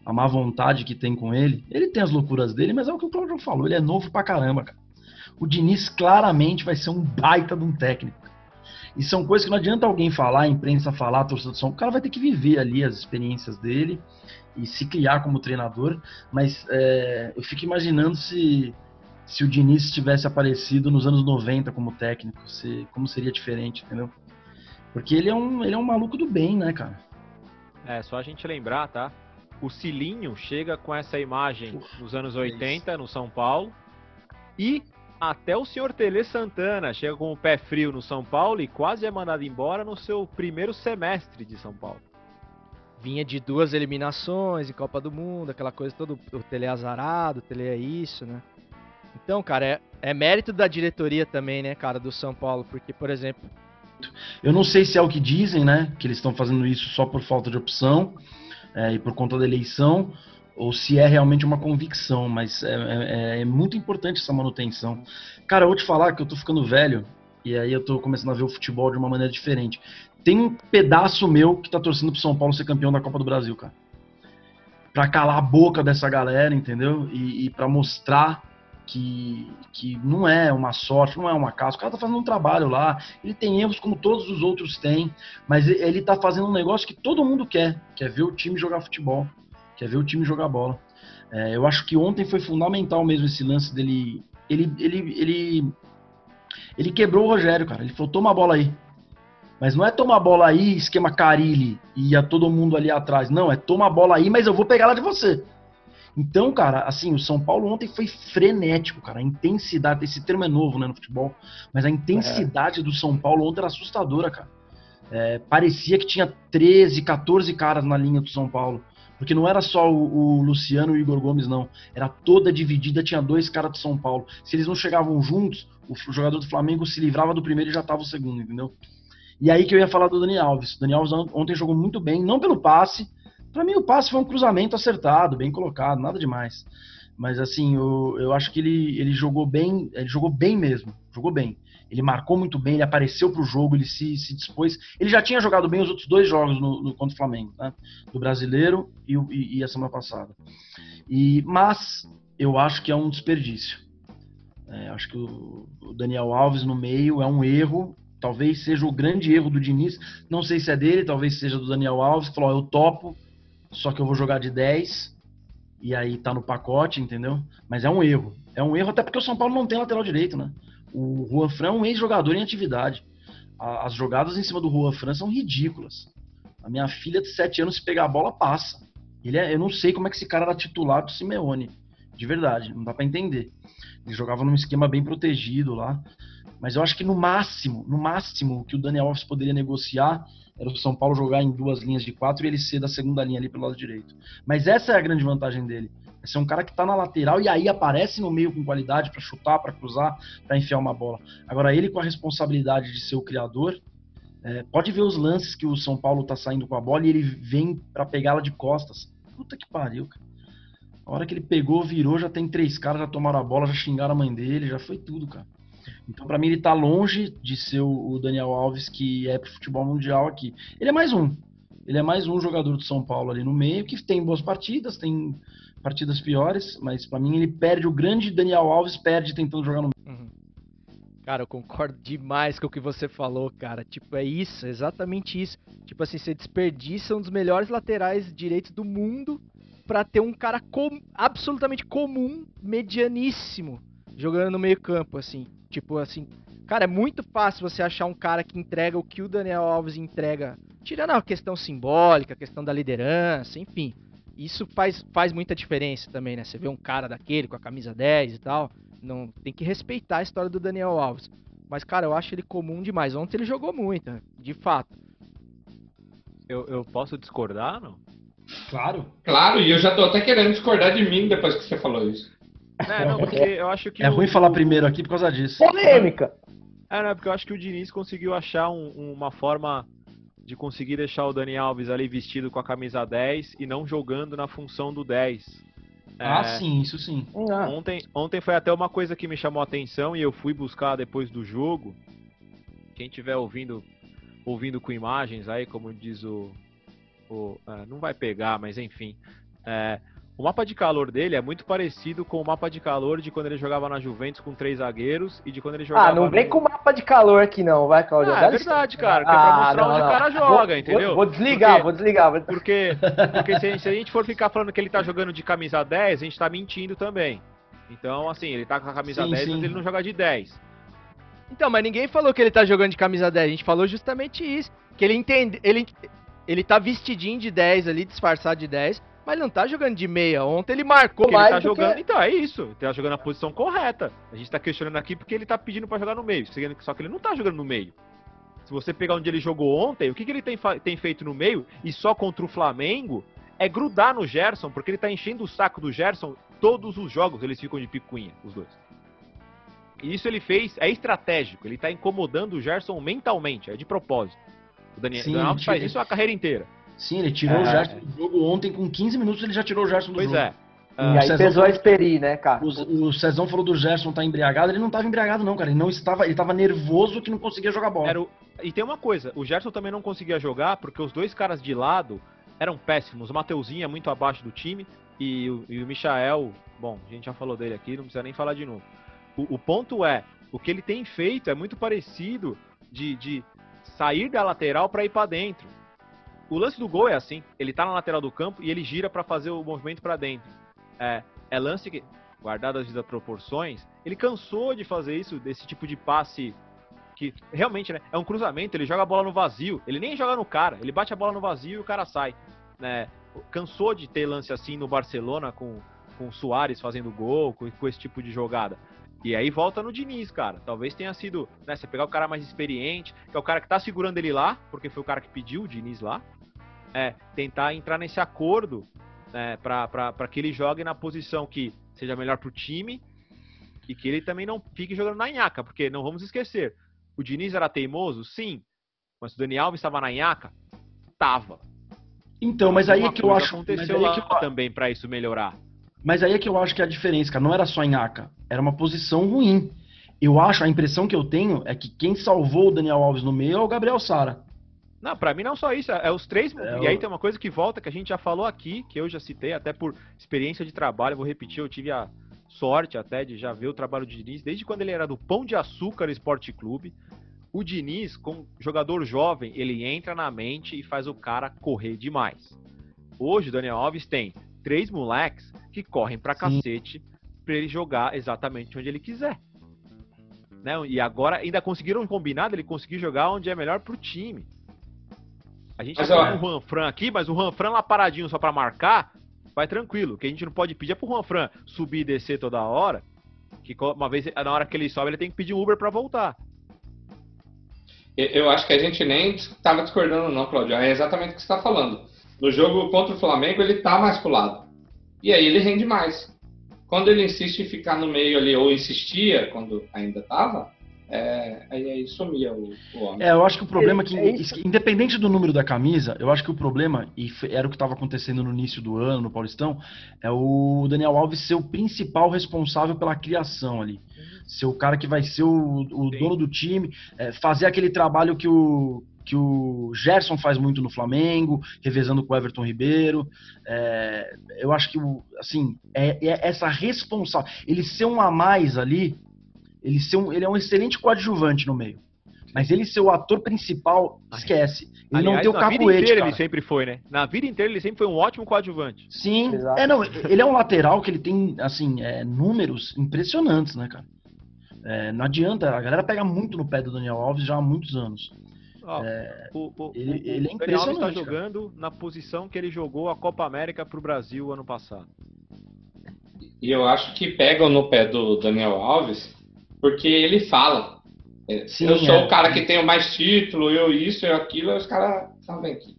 a má vontade que tem com ele. Ele tem as loucuras dele, mas é o que o Claudio falou, ele é novo pra caramba, cara. O Diniz claramente vai ser um baita de um técnico. E são coisas que não adianta alguém falar, a imprensa falar, a torcida do São O cara vai ter que viver ali as experiências dele e se criar como treinador. Mas é, eu fico imaginando se, se o Diniz tivesse aparecido nos anos 90 como técnico, se, como seria diferente, entendeu? Porque ele é, um, ele é um maluco do bem, né, cara? É, só a gente lembrar, tá? O Cilinho chega com essa imagem nos anos 80 no São Paulo e até o senhor Tele Santana chega com o pé frio no São Paulo e quase é mandado embora no seu primeiro semestre de São Paulo. Vinha de duas eliminações em Copa do Mundo, aquela coisa toda, o Tele é azarado, o Tele é isso, né? Então, cara, é, é mérito da diretoria também, né, cara, do São Paulo, porque, por exemplo... Eu não sei se é o que dizem, né, que eles estão fazendo isso só por falta de opção, é, e por conta da eleição, ou se é realmente uma convicção, mas é, é, é, muito importante essa manutenção. Cara, eu vou te falar que eu tô ficando velho, e aí eu tô começando a ver o futebol de uma maneira diferente. Tem um pedaço meu que tá torcendo pro São Paulo ser campeão da Copa do Brasil, cara. Pra calar a boca dessa galera, entendeu? E, e para mostrar que, que não é uma sorte, não é uma casa. O cara tá fazendo um trabalho lá, ele tem erros como todos os outros têm, mas ele tá fazendo um negócio que todo mundo quer, quer ver o time jogar futebol, quer ver o time jogar bola. É, eu acho que ontem foi fundamental mesmo esse lance dele. Ele, ele, ele, ele quebrou o Rogério, cara. Ele falou: toma a bola aí. Mas não é toma a bola aí, esquema Carilli e ia todo mundo ali atrás. Não, é toma a bola aí, mas eu vou pegar ela de você. Então, cara, assim, o São Paulo ontem foi frenético, cara. A intensidade, esse termo é novo, né, no futebol, mas a intensidade é. do São Paulo ontem era assustadora, cara. É, parecia que tinha 13, 14 caras na linha do São Paulo. Porque não era só o, o, Luciano e o Igor Gomes, não. Era toda dividida, tinha dois caras do São Paulo. Se eles não chegavam juntos, o jogador do Flamengo se livrava do primeiro e já tava o segundo, entendeu? E aí que eu ia falar do Dani Alves. O Dani Alves ontem jogou muito bem, não pelo passe, para mim, o passe foi um cruzamento acertado, bem colocado, nada demais. Mas assim, eu, eu acho que ele, ele jogou bem, ele jogou bem mesmo, jogou bem. Ele marcou muito bem, ele apareceu pro jogo, ele se, se dispôs. Ele já tinha jogado bem os outros dois jogos no, no contra o Flamengo, né? Do brasileiro e, e, e, a semana passada. E, mas eu acho que é um desperdício. É, acho que o, o Daniel Alves no meio é um erro. Talvez seja o grande erro do Diniz. Não sei se é dele, talvez seja do Daniel Alves, que falou: eu topo, só que eu vou jogar de 10 e aí tá no pacote, entendeu? Mas é um erro. É um erro até porque o São Paulo não tem lateral direito, né? O Juan Fran é um ex-jogador em atividade. As jogadas em cima do Juan Fran são ridículas. A minha filha de 7 anos, se pegar a bola, passa. Ele é, eu não sei como é que esse cara era titular do Simeone. De verdade, não dá pra entender. Ele jogava num esquema bem protegido lá. Mas eu acho que no máximo, no máximo, que o Daniel Alves poderia negociar era o São Paulo jogar em duas linhas de quatro e ele ser da segunda linha ali pelo lado direito. Mas essa é a grande vantagem dele. É ser um cara que tá na lateral e aí aparece no meio com qualidade pra chutar, pra cruzar, pra enfiar uma bola. Agora, ele com a responsabilidade de ser o criador, é, pode ver os lances que o São Paulo tá saindo com a bola e ele vem pra pegá-la de costas. Puta que pariu, cara. A hora que ele pegou, virou, já tem três caras, já tomaram a bola, já xingaram a mãe dele, já foi tudo, cara. Então, pra mim, ele tá longe de ser o Daniel Alves que é pro futebol mundial aqui. Ele é mais um. Ele é mais um jogador do São Paulo ali no meio, que tem boas partidas, tem partidas piores, mas pra mim ele perde, o grande Daniel Alves perde tentando jogar no meio. Uhum. Cara, eu concordo demais com o que você falou, cara. Tipo, é isso, é exatamente isso. Tipo assim, você desperdiça um dos melhores laterais direitos do mundo pra ter um cara com- absolutamente comum, medianíssimo, jogando no meio campo, assim. Tipo assim, cara, é muito fácil você achar um cara que entrega o que o Daniel Alves entrega, tirando a questão simbólica, a questão da liderança, enfim. Isso faz, faz muita diferença também, né? Você vê um cara daquele com a camisa 10 e tal, não tem que respeitar a história do Daniel Alves. Mas, cara, eu acho ele comum demais. Ontem ele jogou muito, de fato. Eu, eu posso discordar, não? Claro. Claro, e eu já tô até querendo discordar de mim depois que você falou isso. É, não, porque eu acho que. É o- ruim falar primeiro aqui por causa disso. Polêmica. É, não, é porque eu acho que o Diniz conseguiu achar um- uma forma de conseguir deixar o Dani Alves ali vestido com a camisa 10 e não jogando na função do 10. Ah, É, sim, isso sim. Ah, Ontem, ontem foi até uma coisa que me chamou a atenção e eu fui buscar depois do jogo. Quem estiver ouvindo, ouvindo com imagens aí, como diz o. o- é, não vai pegar, mas enfim. É, o mapa de calor dele é muito parecido com o mapa de calor de quando ele jogava na Juventus com três zagueiros e de quando ele jogava. Ah, não vem no- com mapa de calor aqui não, vai, Claudio. Ah, é verdade, cara, que é pra mostrar não, onde o não. cara joga, Vou- entendeu? Vou, desligar, Porque- vou desligar. vou- Porque, porque se, a gente, se a gente for ficar falando que ele tá jogando de camisa 10, a gente tá mentindo também. Então, assim, ele tá com a camisa Sim, 10, sim. mas ele não joga de 10. Então, mas ninguém falou que ele tá jogando de camisa 10. A gente falou justamente isso. Que ele entende. Ele, ele tá vestidinho de 10 ali, disfarçado de 10. Mas ele não tá jogando de meia. Ontem ele marcou Porque ele mais tá do jogando. que... Então, é isso. Ele tá jogando na posição correta. A gente tá questionando aqui porque ele tá pedindo pra jogar no meio. Só que ele não tá jogando no meio. Se você pegar onde ele jogou ontem, o que, que ele tem, tem feito no meio, e só contra o Flamengo, é grudar no Gerson, porque ele tá enchendo o saco do Gerson todos os jogos, eles ficam de picuinha, os dois. E isso ele fez, é estratégico, ele tá incomodando o Gerson mentalmente, é de propósito. O Daniel, Sim, Daniel Alves faz isso a carreira inteira. Sim, ele tirou É. o Gerson do jogo ontem, com 15 minutos ele já tirou o Gerson do Pois jogo. é. E aí Cezão pesou a Esperi, né, cara? O, o Cezão falou do Gerson tá embriagado, ele não tava embriagado não, cara, ele não estava, ele tava nervoso que não conseguia jogar bola. Era o- E tem uma coisa, o Gerson também não conseguia jogar porque os dois caras de lado eram péssimos. O Mateuzinho é muito abaixo do time e o, e o Michael, bom, a gente já falou dele aqui, não precisa nem falar de novo. O, o ponto é, o que ele tem feito é muito parecido de, de sair da lateral para ir para dentro. O lance do gol é assim, ele tá na lateral do campo e ele gira para fazer o movimento para dentro. É, é lance que, guardadas as proporções, ele cansou de fazer isso, desse tipo de passe que realmente, né, é um cruzamento, ele joga a bola no vazio, ele nem joga no cara, ele bate a bola no vazio e o cara sai, né? Cansou de ter lance assim no Barcelona com, com o Soares fazendo gol, com, com esse tipo de jogada. E aí volta no Diniz, cara. Talvez tenha sido, né, você pegar o cara mais experiente, que é o cara que tá segurando ele lá, porque foi o cara que pediu o Diniz lá, é, tentar entrar nesse acordo, né, pra que ele jogue na posição que seja melhor pro time e que ele também não fique jogando na nhaca, porque não vamos esquecer, o Diniz era teimoso? Sim. Mas o Dani Alves estava na nhaca? Tava. Então, mas aí é que eu acho, mas aconteceu aí é lá que eu, também pra isso melhorar. mas aí é que eu acho que é a diferença, cara, não era só Inhaca, era uma posição ruim. Eu acho, a impressão que eu tenho é que quem salvou o Daniel Alves no meio é o Gabriel Sara. Não, pra mim não só isso, é os três. É, e aí o- tem uma coisa que volta que a gente já falou aqui, que eu já citei, até por experiência de trabalho, vou repetir, eu tive a sorte até de já ver o trabalho do Diniz, desde quando ele era do Pão de Açúcar Esporte Clube. O Diniz, como jogador jovem, ele entra na mente e faz o cara correr demais. Hoje o Daniel Alves tem três moleques que correm pra Sim. cacete pra ele jogar exatamente onde ele quiser. Né? E agora ainda conseguiram um combinado, ele conseguir jogar onde é melhor pro time. A gente Mas, tá do Juan Fran aqui, mas o Juan Fran lá paradinho só pra marcar, vai tranquilo. O que a gente não pode pedir é pro Juan Fran subir e descer toda hora. Que uma vez, na hora que ele sobe, ele tem que pedir Uber pra voltar. Eu- acho que a gente nem estava discordando, não, Claudio. É exatamente o que você está falando. No jogo contra o Flamengo, ele tá mais pro lado. E aí ele rende mais. Quando ele insiste em ficar no meio ali, ou insistia, quando ainda tava, é, aí, aí sumia o, o homem. É, eu acho que o problema é que, É independente do número da camisa, eu acho que o problema, e era o que estava acontecendo no início do ano, no Paulistão, é o Daniel Alves ser o principal responsável pela criação ali. Ser o cara que vai ser o, o dono do time, é, fazer aquele trabalho que o, que o Gerson faz muito no Flamengo, revezando com o Everton Ribeiro. É, eu acho que, assim, é, é essa responsável. Ele ser um a mais ali, ele, ser um, ele é um excelente coadjuvante no meio. Mas ele ser o ator principal, esquece. Ele não Aliás, tem o na vida inteira cara. ele sempre foi, né? Na vida inteira ele sempre foi um ótimo coadjuvante. Sim. Exato. É, não, ele é um lateral que ele tem, assim, é, números impressionantes, né, cara? É, não adianta, a galera pega muito no pé do Daniel Alves já há muitos anos. Ó, o, o, ele- o- ele é o Daniel Alves tá impressionante, cara. jogando na posição que ele jogou a Copa América pro Brasil ano passado. E eu acho que pegam no pé do Daniel Alves porque ele fala. É, Sim, eu sou é. o cara que tem mais título, eu isso, eu aquilo, os caras sabem aqui.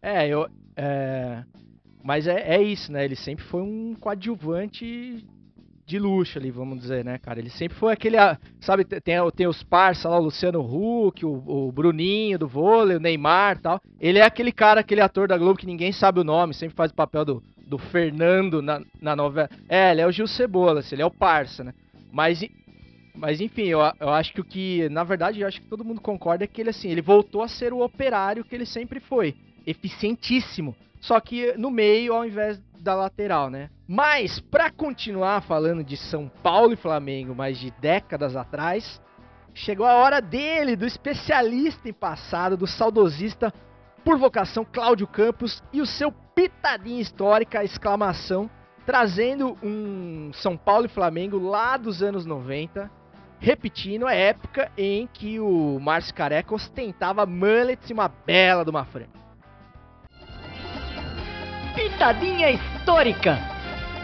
É, eu. É... Mas é, é isso, né? Ele sempre foi um coadjuvante de luxo ali, vamos dizer, né, cara? Ele sempre foi aquele. ah, Sabe, tem, tem os parça lá, o Luciano Huck, o, o Bruninho do vôlei, o Neymar tal. Ele é aquele cara, aquele ator da Globo que ninguém sabe o nome, sempre faz o papel do, do Fernando na, na novela. É, ele é o Gil Cebola, ele é o parça, né? Mas, mas enfim, eu, eu acho que o que, na verdade, eu acho que todo mundo concorda é que ele, assim, ele voltou a ser o operário que ele sempre foi. Eficientíssimo. Só que no meio ao invés da lateral, né? Mas, pra continuar falando de São Paulo e Flamengo, mais de décadas atrás, chegou a hora dele, do especialista em passado, do saudosista por vocação Cláudio Campos e o seu pitadinha histórica, exclamação, trazendo um São Paulo e Flamengo lá dos anos 90, repetindo a época em que o Márcio Careca ostentava mullets e uma bela de uma franja. Pitadinha histórica.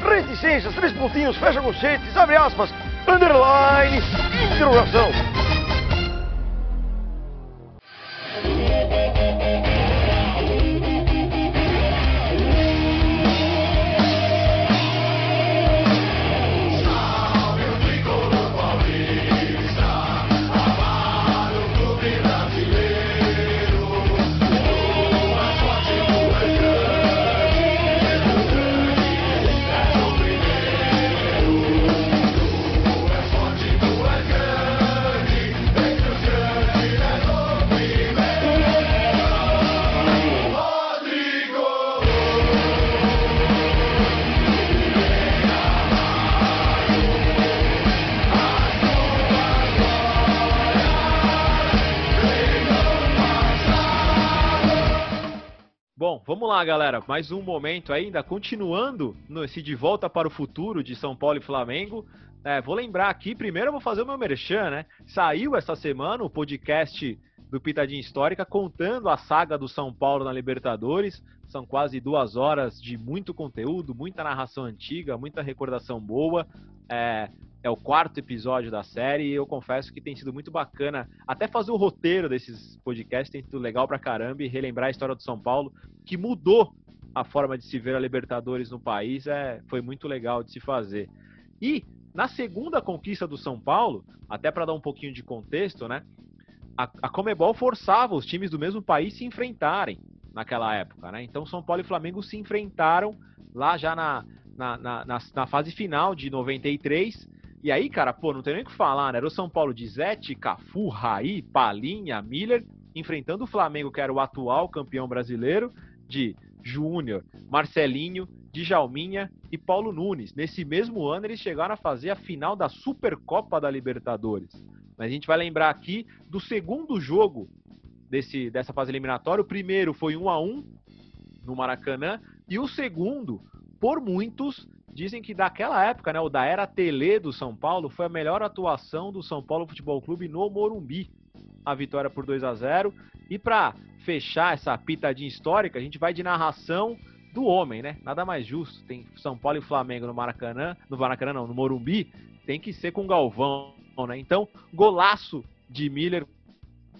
Reticências, três pontinhos, fecha conchetes, abre aspas, underline, interrogação. Bom, vamos lá, galera. Mais um momento ainda, continuando nesse de volta para o futuro de São Paulo e Flamengo. É, vou lembrar aqui, primeiro eu vou fazer o meu merchan, né? Saiu essa semana o podcast do Pitadinha Histórica contando a saga do São Paulo na Libertadores. São quase duas horas de muito conteúdo, muita narração antiga, muita recordação boa. É, é o quarto episódio da série e eu confesso que tem sido muito bacana até fazer o roteiro desses podcasts, tem sido legal pra caramba e relembrar a história do São Paulo, que mudou a forma de se ver a Libertadores no país, é, foi muito legal de se fazer. E na segunda conquista do São Paulo, até para dar um pouquinho de contexto, né? A, a Comebol forçava os times do mesmo país se enfrentarem naquela época, né? Então São Paulo e Flamengo se enfrentaram lá já na, na, na, na, na fase final de 93. E aí, cara, pô, não tem nem o que falar, né? Era o São Paulo de Zete, Cafu, Raí, Palinha, Miller, enfrentando o Flamengo, que era o atual campeão brasileiro, de Júnior, Marcelinho, Djalminha e Paulo Nunes. Nesse mesmo ano, eles chegaram a fazer a final da Supercopa da Libertadores. Mas a gente vai lembrar aqui do segundo jogo desse, dessa fase eliminatória. O primeiro foi 1 a 1 no Maracanã e o segundo, por muitos, dizem que daquela época, né, o da era Tele do São Paulo, foi a melhor atuação do São Paulo Futebol Clube no Morumbi. A vitória por 2 a 0 E para fechar essa pitadinha histórica, a gente vai de narração do homem, né? Nada mais justo. Tem São Paulo e Flamengo no Maracanã, no Maracanã não, no Morumbi, tem que ser com Galvão, né? Então, golaço de Miller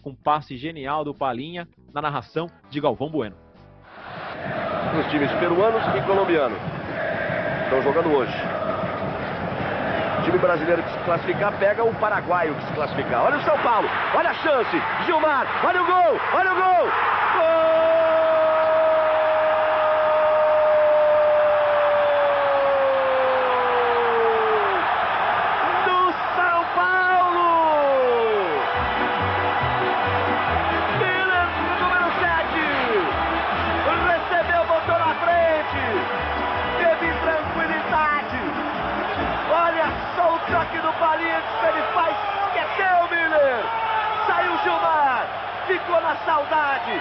com passe genial do Palinha na narração de Galvão Bueno. Os times peruanos e colombianos estão jogando hoje. O time brasileiro que se classificar pega o paraguaio que se classificar. Olha o São Paulo, olha a chance. Gilmar, olha o gol, olha o gol. Gol! Gilmar. Ficou na saudade.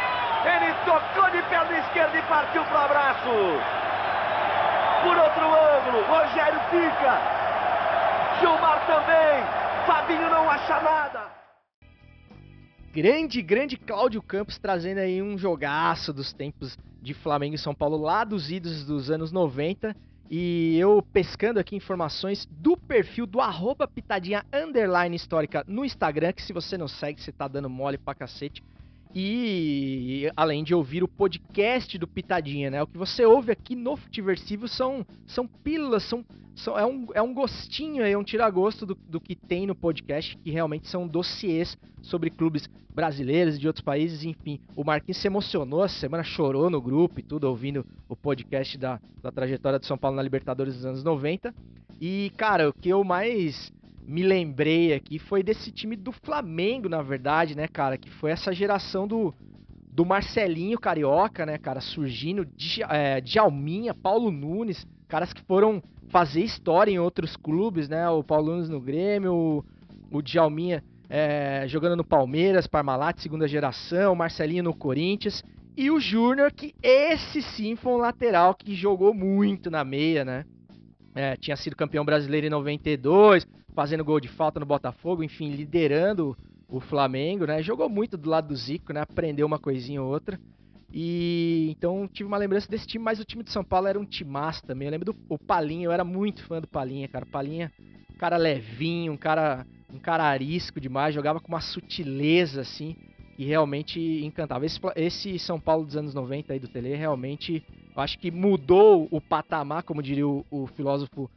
Ele tocou de perna esquerda e partiu pro abraço. Por outro ângulo, Rogério fica. Gilmar também. Fabinho não acha nada. Grande, grande Cláudio Campos trazendo aí um jogaço dos tempos de Flamengo e São Paulo lá dos idos dos anos 90. E eu pescando aqui informações do perfil do arroba pitadinha histórica no Instagram, que se você não segue, você tá dando mole pra cacete. E além de ouvir o podcast do Pitadinha, né? O que você ouve aqui no Futiversivo são, são pílulas, são, são, é, um, é um gostinho aí, um tiragosto do, do que tem no podcast, que realmente são dossiês sobre clubes brasileiros e de outros países, enfim. O Marquinhos se emocionou essa semana, chorou no grupo e tudo, ouvindo o podcast da, da trajetória do São Paulo na Libertadores dos anos 90. E, cara, o que eu mais me lembrei aqui foi desse time do Flamengo, na verdade, né, cara? Que foi essa geração do, do Marcelinho Carioca, né, cara? Surgindo, Dja- é, Djalminha, Paulo Nunes, caras que foram fazer história em outros clubes, né? O Paulo Nunes no Grêmio, o, o Djalminha é, jogando no Palmeiras, Parmalat, segunda geração, Marcelinho no Corinthians. E o Júnior, que esse sim foi um lateral que jogou muito na meia, né? É, tinha sido campeão brasileiro em 92, fazendo gol de falta no Botafogo, enfim, liderando o Flamengo, né? Jogou muito do lado do Zico, né? Aprendeu uma coisinha ou outra. E então tive uma lembrança desse time, mas o time de São Paulo era um timaço também. Eu lembro do o Palinha, eu era muito fã do Palinha, cara. Palinha, um cara levinho, um cara, um cara arisco demais, jogava com uma sutileza assim, que realmente encantava. Esse, esse São Paulo dos anos 90 aí do Tele realmente, eu acho que mudou o patamar, como diria o, o filósofo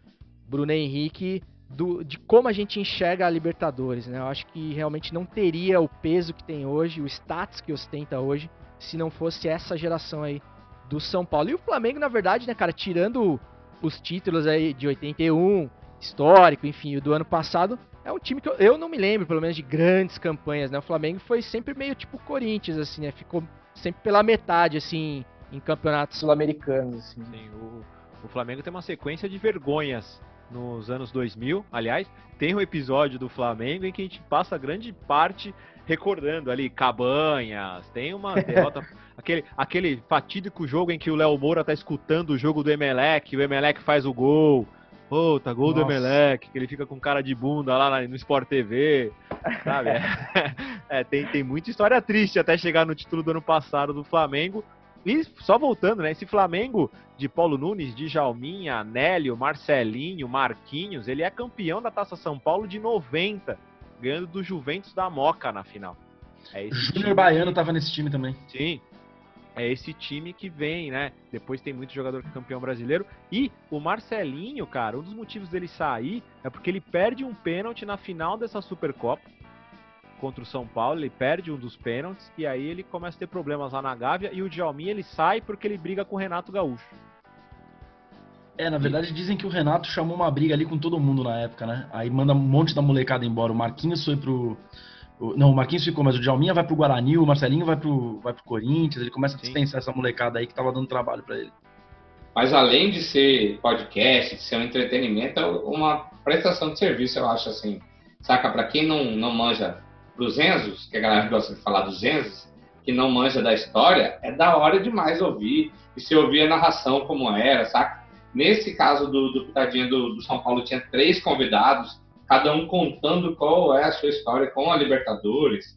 Bruno Henrique, do- de como a gente enxerga a Libertadores, né? Eu acho que realmente não teria o peso que tem hoje, o status que ostenta hoje, se não fosse essa geração aí do São Paulo. E o Flamengo, na verdade, né, cara, tirando os títulos aí de 81, histórico, enfim, o do ano passado, é um time que eu, eu não me lembro, pelo menos, de grandes campanhas, né? O Flamengo foi sempre meio tipo Corinthians, assim, né? Ficou sempre pela metade, assim, em campeonatos Sul-americanos, assim. Sim, o, o Flamengo tem uma sequência de vergonhas nos anos 2000. Aliás, tem um episódio do Flamengo em que a gente passa grande parte recordando ali Cabanhas. Tem uma derrota, [LAUGHS] aquele, aquele fatídico jogo em que o Léo Moura tá escutando o jogo do Emelec, o Emelec faz o gol. Puta, gol do Nossa. Emelec, que ele fica com cara de bunda lá no Sport TV, sabe? [LAUGHS] É, é, tem, tem muita história triste até chegar no título do ano passado do Flamengo. E só voltando, né? Esse Flamengo de Paulo Nunes, de Jalminha, Nélio, Marcelinho, Marquinhos, ele é campeão da Taça São Paulo de 90, ganhando do Juventus da Moca na final. É esse Júnior Baiano tava nesse time também. Sim. É esse time que vem, né? Depois tem muito jogador que é campeão brasileiro. E o Marcelinho, cara, um dos motivos dele sair é porque ele perde um pênalti na final dessa Supercopa contra o São Paulo. Ele perde um dos pênaltis e aí ele começa a ter problemas lá na Gávea. E o Djalminha ele sai porque ele briga com o Renato Gaúcho. É, na verdade dizem que o Renato chamou uma briga ali com todo mundo na época, né? Aí manda um monte da molecada embora. O Marquinhos foi pro. Não, o Marquinhos ficou, mas o Djalminha vai pro Guarani, o Marcelinho vai pro, vai pro Corinthians. Ele começa a dispensar essa molecada aí que tava dando trabalho pra ele. Mas além de ser podcast, de ser um entretenimento, é uma prestação de serviço, eu acho assim. Saca? Pra quem não, não manja dos Enzos, que a galera gosta de falar dos Enzos, que não manja da história, é da hora demais ouvir. E se ouvir a narração como era, saca? Nesse caso do, do Pitadinha do, do São Paulo, tinha três convidados, cada um contando qual é a sua história com a Libertadores.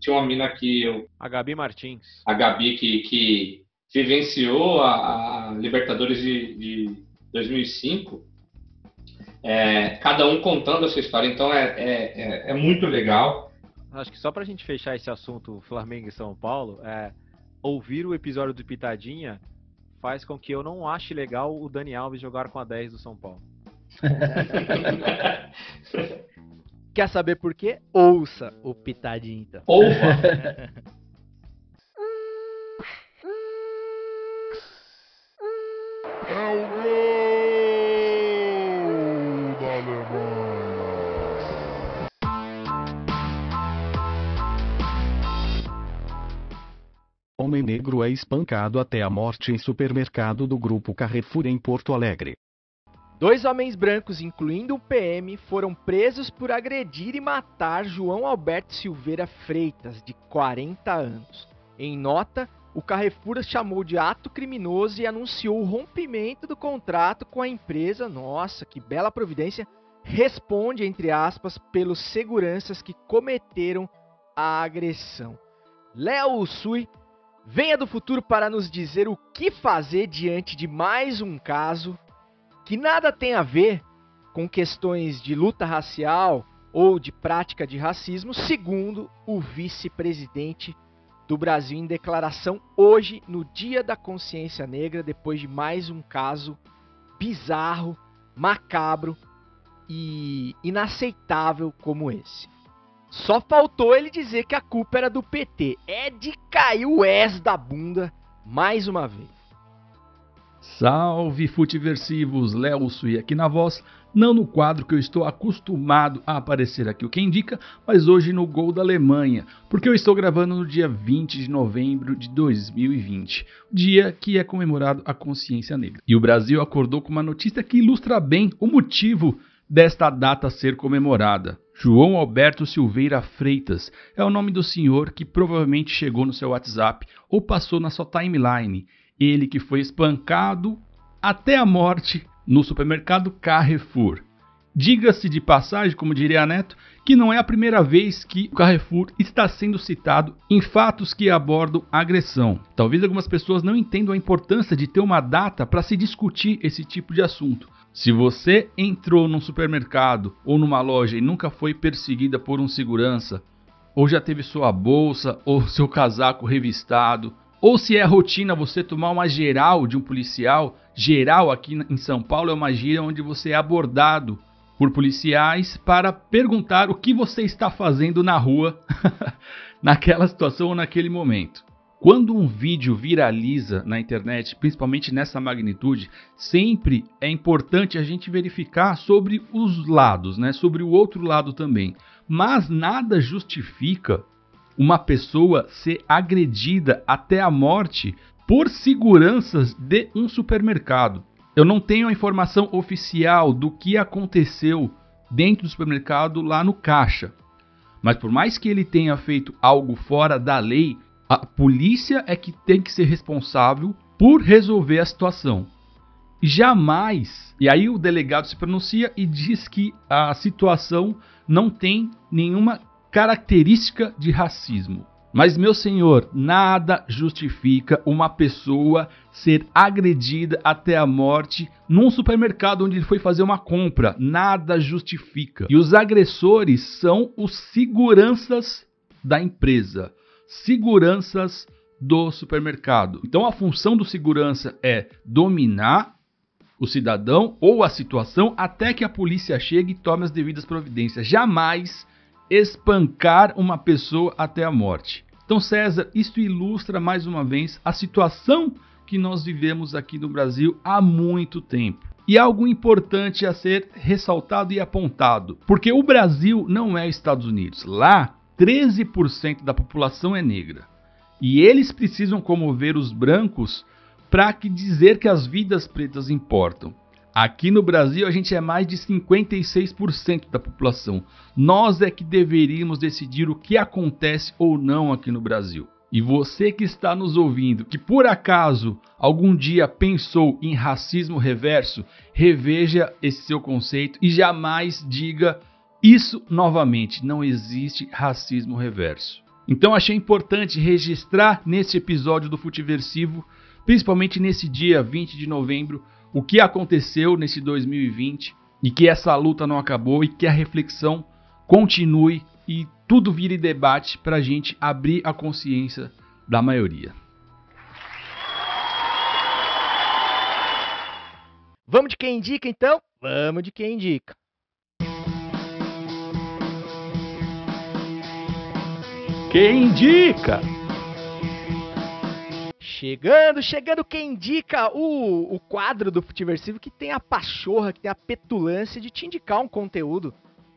Tinha uma mina que eu A Gabi Martins. a Gabi que, que vivenciou a, a Libertadores de, de 2005, é, cada um contando a sua história. Então é, é, é, é muito legal. Acho que só pra gente fechar esse assunto Flamengo e São Paulo, é, ouvir o episódio do Pitadinha faz com que eu não ache legal o Dani Alves jogar com a 10 do São Paulo. [LAUGHS] Quer saber por quê? Ouça o Pitadinha então. Ouva! [LAUGHS] Homem negro é espancado até a morte em supermercado do grupo Carrefour em Porto Alegre. Dois homens brancos, incluindo o PM, foram presos por agredir e matar João Alberto Silveira Freitas, de 40 anos. Em nota, o Carrefour chamou de ato criminoso e anunciou o rompimento do contrato com a empresa. Nossa, que bela providência! Responde, entre aspas, pelos seguranças que cometeram a agressão. Léo Sui venha do futuro para nos dizer o que fazer diante de mais um caso que nada tem a ver com questões de luta racial ou de prática de racismo, segundo o vice-presidente do Brasil em declaração hoje, no Dia da Consciência Negra, depois de mais um caso bizarro, macabro e inaceitável como esse. Só faltou ele dizer que a culpa era do PT. É de cair o S da bunda mais uma vez. Salve futiversivos, Léo Sui aqui na voz, não no quadro que eu estou acostumado a aparecer aqui, o que indica, mas hoje no Gol da Alemanha, porque eu estou gravando no dia 20 de novembro de 2020, dia que é comemorado a consciência negra. E o Brasil acordou com uma notícia que ilustra bem o motivo desta data ser comemorada. João Alberto Silveira Freitas é o nome do senhor que provavelmente chegou no seu WhatsApp ou passou na sua timeline ele que foi espancado até a morte no supermercado Carrefour. Diga-se de passagem, como diria a Neto, que não é a primeira vez que o Carrefour está sendo citado em fatos que abordam agressão. Talvez algumas pessoas não entendam a importância de ter uma data para se discutir esse tipo de assunto. Se você entrou num supermercado ou numa loja e nunca foi perseguida por um segurança, ou já teve sua bolsa ou [LAUGHS] seu casaco revistado, ou se é rotina você tomar uma geral de um policial, geral aqui em São Paulo é uma gira onde você é abordado por policiais para perguntar o que você está fazendo na rua [LAUGHS] naquela situação ou naquele momento. Quando um vídeo viraliza na internet, principalmente nessa magnitude, sempre é importante a gente verificar sobre os lados, né? sobre o outro lado também. Mas nada justifica uma pessoa ser agredida até a morte por seguranças de um supermercado. Eu não tenho a informação oficial do que aconteceu dentro do supermercado lá no caixa. Mas por mais que ele tenha feito algo fora da lei, a polícia é que tem que ser responsável por resolver a situação. Jamais, e aí o delegado se pronuncia e diz que a situação não tem nenhuma característica de racismo. Mas, meu senhor, nada justifica uma pessoa ser agredida até a morte num supermercado onde ele foi fazer uma compra. Nada justifica. E os agressores são os seguranças da empresa, seguranças do supermercado. Então, a função do segurança é dominar o cidadão ou a situação até que a polícia chegue e tome as devidas providências. Jamais espancar uma pessoa até a morte. Então, César, isso ilustra mais uma vez a situação que nós vivemos aqui no Brasil há muito tempo. E algo importante a ser ressaltado e apontado, porque o Brasil não é Estados Unidos. Lá, 13% da população é negra. E eles precisam comover os brancos para que dizer que as vidas pretas importam. Aqui no Brasil, a gente é mais de 56% da população. Nós é que deveríamos decidir o que acontece ou não aqui no Brasil. E você que está nos ouvindo, que por acaso algum dia pensou em racismo reverso, reveja esse seu conceito e jamais diga isso novamente. Não existe racismo reverso. Então achei importante registrar nesse episódio do Futiversivo principalmente nesse dia 20 de novembro, o que aconteceu nesse 2020 e que essa luta não acabou e que a reflexão continue e tudo vire debate para a gente abrir a consciência da maioria. Vamos de quem indica então? Vamos de quem indica. Quem indica? Chegando, chegando quem indica o, o quadro do Futiversivo que tem a pachorra, que tem a petulância de te indicar um conteúdo,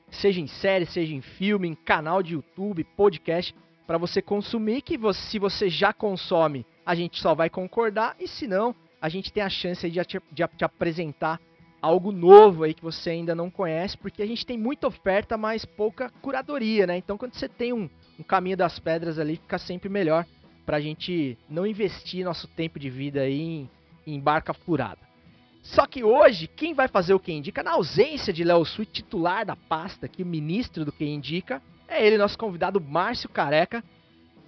seja em série, seja em filme, em canal de YouTube, podcast, para você consumir, que você, se você já consome, a gente só vai concordar, e se não, a gente tem a chance de te, de te apresentar algo novo aí que você ainda não conhece, porque a gente tem muita oferta, mas pouca curadoria, né? Então quando você tem um, um caminho das pedras ali, fica sempre melhor pra gente não investir nosso tempo de vida aí em, em barca furada. Só que hoje, quem vai fazer o Quem Indica, na ausência de Léo Sui, titular da pasta, que o ministro do Quem Indica, é ele, nosso convidado Márcio Careca.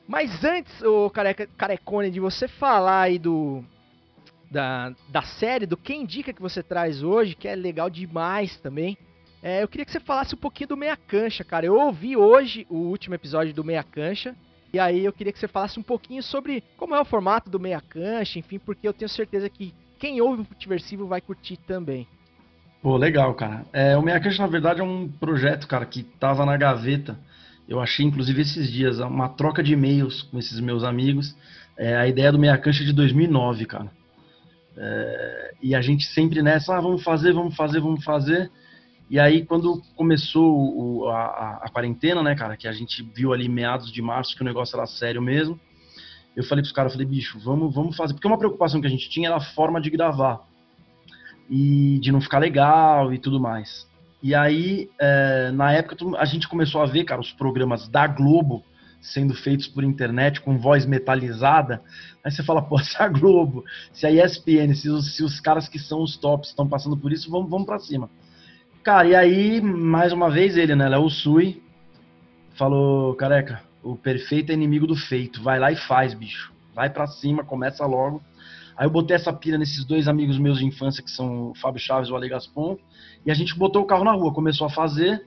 Mas antes, o Careca, Carecone, de você falar aí do, da, da série, do Quem Indica que você traz hoje, que é legal demais também, é, eu queria que você falasse um pouquinho do Meia Cancha, cara. Eu ouvi hoje o último episódio do Meia Cancha, e aí eu queria que você falasse um pouquinho sobre como é o formato do Meia Cancha, enfim, porque eu tenho certeza que quem ouve o Futiversivo vai curtir também. Pô, legal, cara. É, o Meia Cancha, na verdade, é um projeto, cara, que tava na gaveta. Eu achei, inclusive, esses dias, uma troca de e-mails com esses meus amigos. É, a ideia do Meia Cancha é de 2009, cara. É, e a gente sempre nessa, ah, vamos fazer, vamos fazer, vamos fazer. E aí, quando começou o, a, a, quarentena, né, cara, que a gente viu ali meados de março que o negócio era sério mesmo, eu falei pros caras, falei, bicho, vamos, vamos fazer. Porque uma preocupação que a gente tinha era a forma de gravar. E de não ficar legal e tudo mais. E aí, é, na época, a gente começou a ver, cara, os programas da Globo sendo feitos por internet com voz metalizada. Aí você fala, pô, [LAUGHS] se a Globo, se a ESPN, se os, se os caras que são os tops estão passando por isso, vamos, vamos para cima. Cara, e aí, mais uma vez, ele, né, Léo Sui, falou, careca, o perfeito é inimigo do feito, vai lá e faz, bicho. Vai para cima, começa logo. Aí eu botei essa pira nesses dois amigos meus de infância, que são o Fábio Chaves e o Ale Gaspon, e a gente botou o carro na rua, começou a fazer,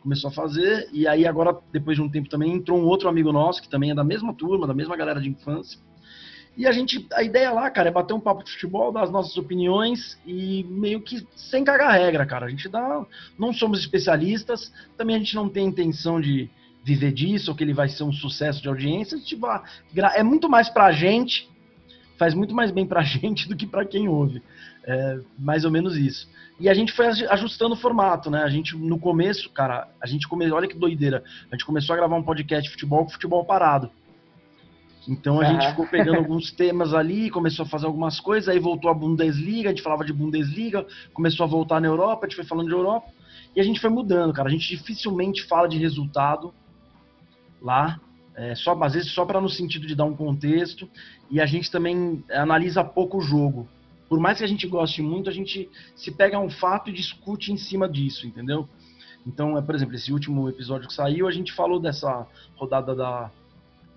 começou a fazer, e aí agora, depois de um tempo também, entrou um outro amigo nosso, que também é da mesma turma, da mesma galera de infância, e a gente, a ideia lá, cara, é bater um papo de futebol, dar as nossas opiniões e meio que sem cagar regra, cara. A gente dá, não somos especialistas, também a gente não tem intenção de viver disso ou que ele vai ser um sucesso de audiência. Tipo, é muito mais pra gente, faz muito mais bem pra [LAUGHS] gente do que pra quem ouve. É mais ou menos isso. E a gente foi ajustando o formato, né? A gente, no começo, cara, a gente começou, olha que doideira, a gente começou a gravar um podcast de futebol com futebol parado. Então a gente ficou pegando [LAUGHS] alguns temas ali, começou a fazer algumas coisas, aí voltou a Bundesliga, a gente falava de Bundesliga, começou a voltar na Europa, a gente foi falando de Europa, e a gente foi mudando, cara. A gente dificilmente fala de resultado lá, é, só, às vezes só para no sentido de dar um contexto, e a gente também analisa pouco o jogo. Por mais que a gente goste muito, a gente se pega um fato e discute em cima disso, entendeu? Então, é, por exemplo, esse último episódio que saiu, a gente falou dessa rodada da,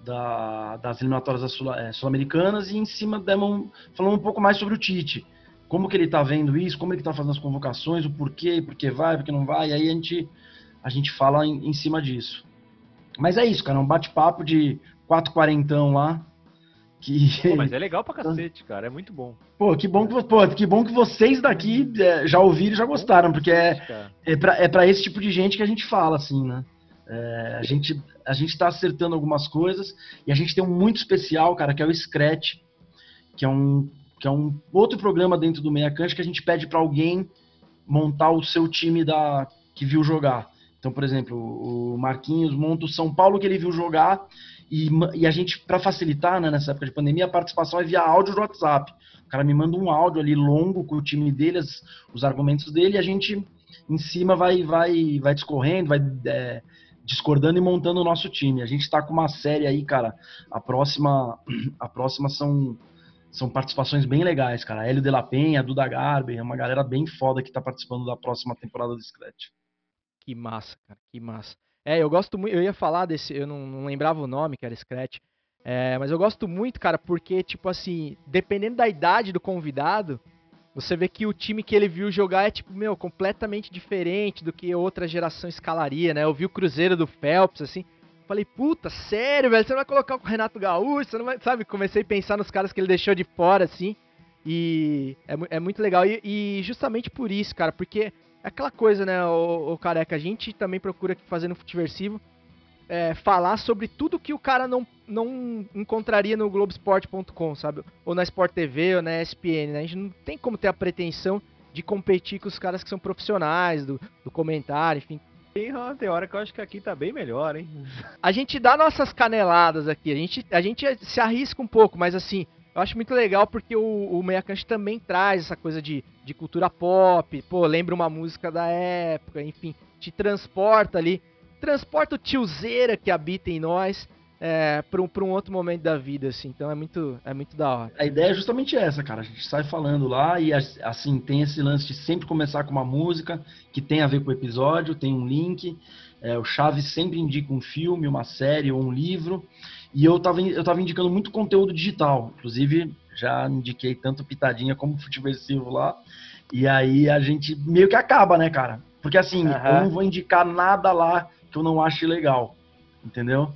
da, das eliminatórias é, sul-americanas e em cima demos, falando um pouco mais sobre o Tite. Como que ele está vendo isso, como ele está fazendo as convocações, o porquê, porque vai, porque não vai, e aí a gente, a gente fala em, em cima disso. Mas é isso, cara, é um bate-papo de quatro quarentão lá. Que... Pô, mas é legal pra cacete, cara, é muito bom. Pô, que bom que, pô, que, bom que vocês daqui é, já ouviram e já gostaram, porque é, é, pra, é pra esse tipo de gente que a gente fala, assim, né? É, a gente a gente está acertando algumas coisas e a gente tem um muito especial, cara, que é o Scratch, que é um que é um outro programa dentro do Meia Cante que a gente pede para alguém montar o seu time da que viu jogar. Então, por exemplo, o Marquinhos monta o São Paulo que ele viu jogar e, e a gente, para facilitar, né, nessa época de pandemia, a participação é via áudio do WhatsApp. O cara me manda um áudio ali longo com o time dele, as, os argumentos dele, e a gente em cima vai vai vai discorrendo, vai é, discordando e montando o nosso time. A gente está com uma série aí, cara. A próxima, [CLEARS THROAT] a próxima são são participações bem legais, cara. Hélio de la Penha, Duda Garber, é uma galera bem foda que tá participando da próxima temporada do Scratch. Que massa, cara, que massa. É, eu gosto muito, eu ia falar desse, eu não, não lembrava o nome, que era Scratch. É, mas eu gosto muito, cara, porque, tipo assim, dependendo da idade do convidado, você vê que o time que ele viu jogar é, tipo, meu, completamente diferente do que outra geração escalaria, né? Eu vi o Cruzeiro do Phelps, assim. Falei, puta, sério, velho? Você não vai colocar o Renato Gaúcho? Você não vai, sabe? Comecei a pensar nos caras que ele deixou de fora, assim. E é, é muito legal. E, e, justamente por isso, cara, porque é aquela coisa, né, o, o careca, a gente também procura fazer no Futiversivo é, falar sobre tudo que o cara não, não encontraria no Globesport.com, sabe? Ou na Sport TV, ou na ESPN, né? A gente não tem como ter a pretensão de competir com os caras que são profissionais do, do comentário, enfim. Tem, hora que eu acho que aqui tá bem melhor, hein? [LAUGHS] A gente dá nossas caneladas aqui, a gente, a gente se arrisca um pouco, mas assim, eu acho muito legal porque o, o Meia Cancha também traz essa coisa de, de cultura pop, pô, lembra uma música da época, enfim, te transporta ali transporta o tiozeira que habita em nós é, para um, um outro momento da vida, assim. Então é muito, é muito da hora. A ideia é justamente essa, cara. A gente sai falando lá e, assim, tem esse lance de sempre começar com uma música que tem a ver com o episódio, tem um link. É, o Chaves sempre indica um filme, uma série ou um livro. E eu tava, eu tava indicando muito conteúdo digital. Inclusive, já indiquei tanto Pitadinha como Futeversivo lá. E aí a gente meio que acaba, né, cara? Porque assim, uhum. eu não vou indicar nada lá que eu não ache legal, entendeu?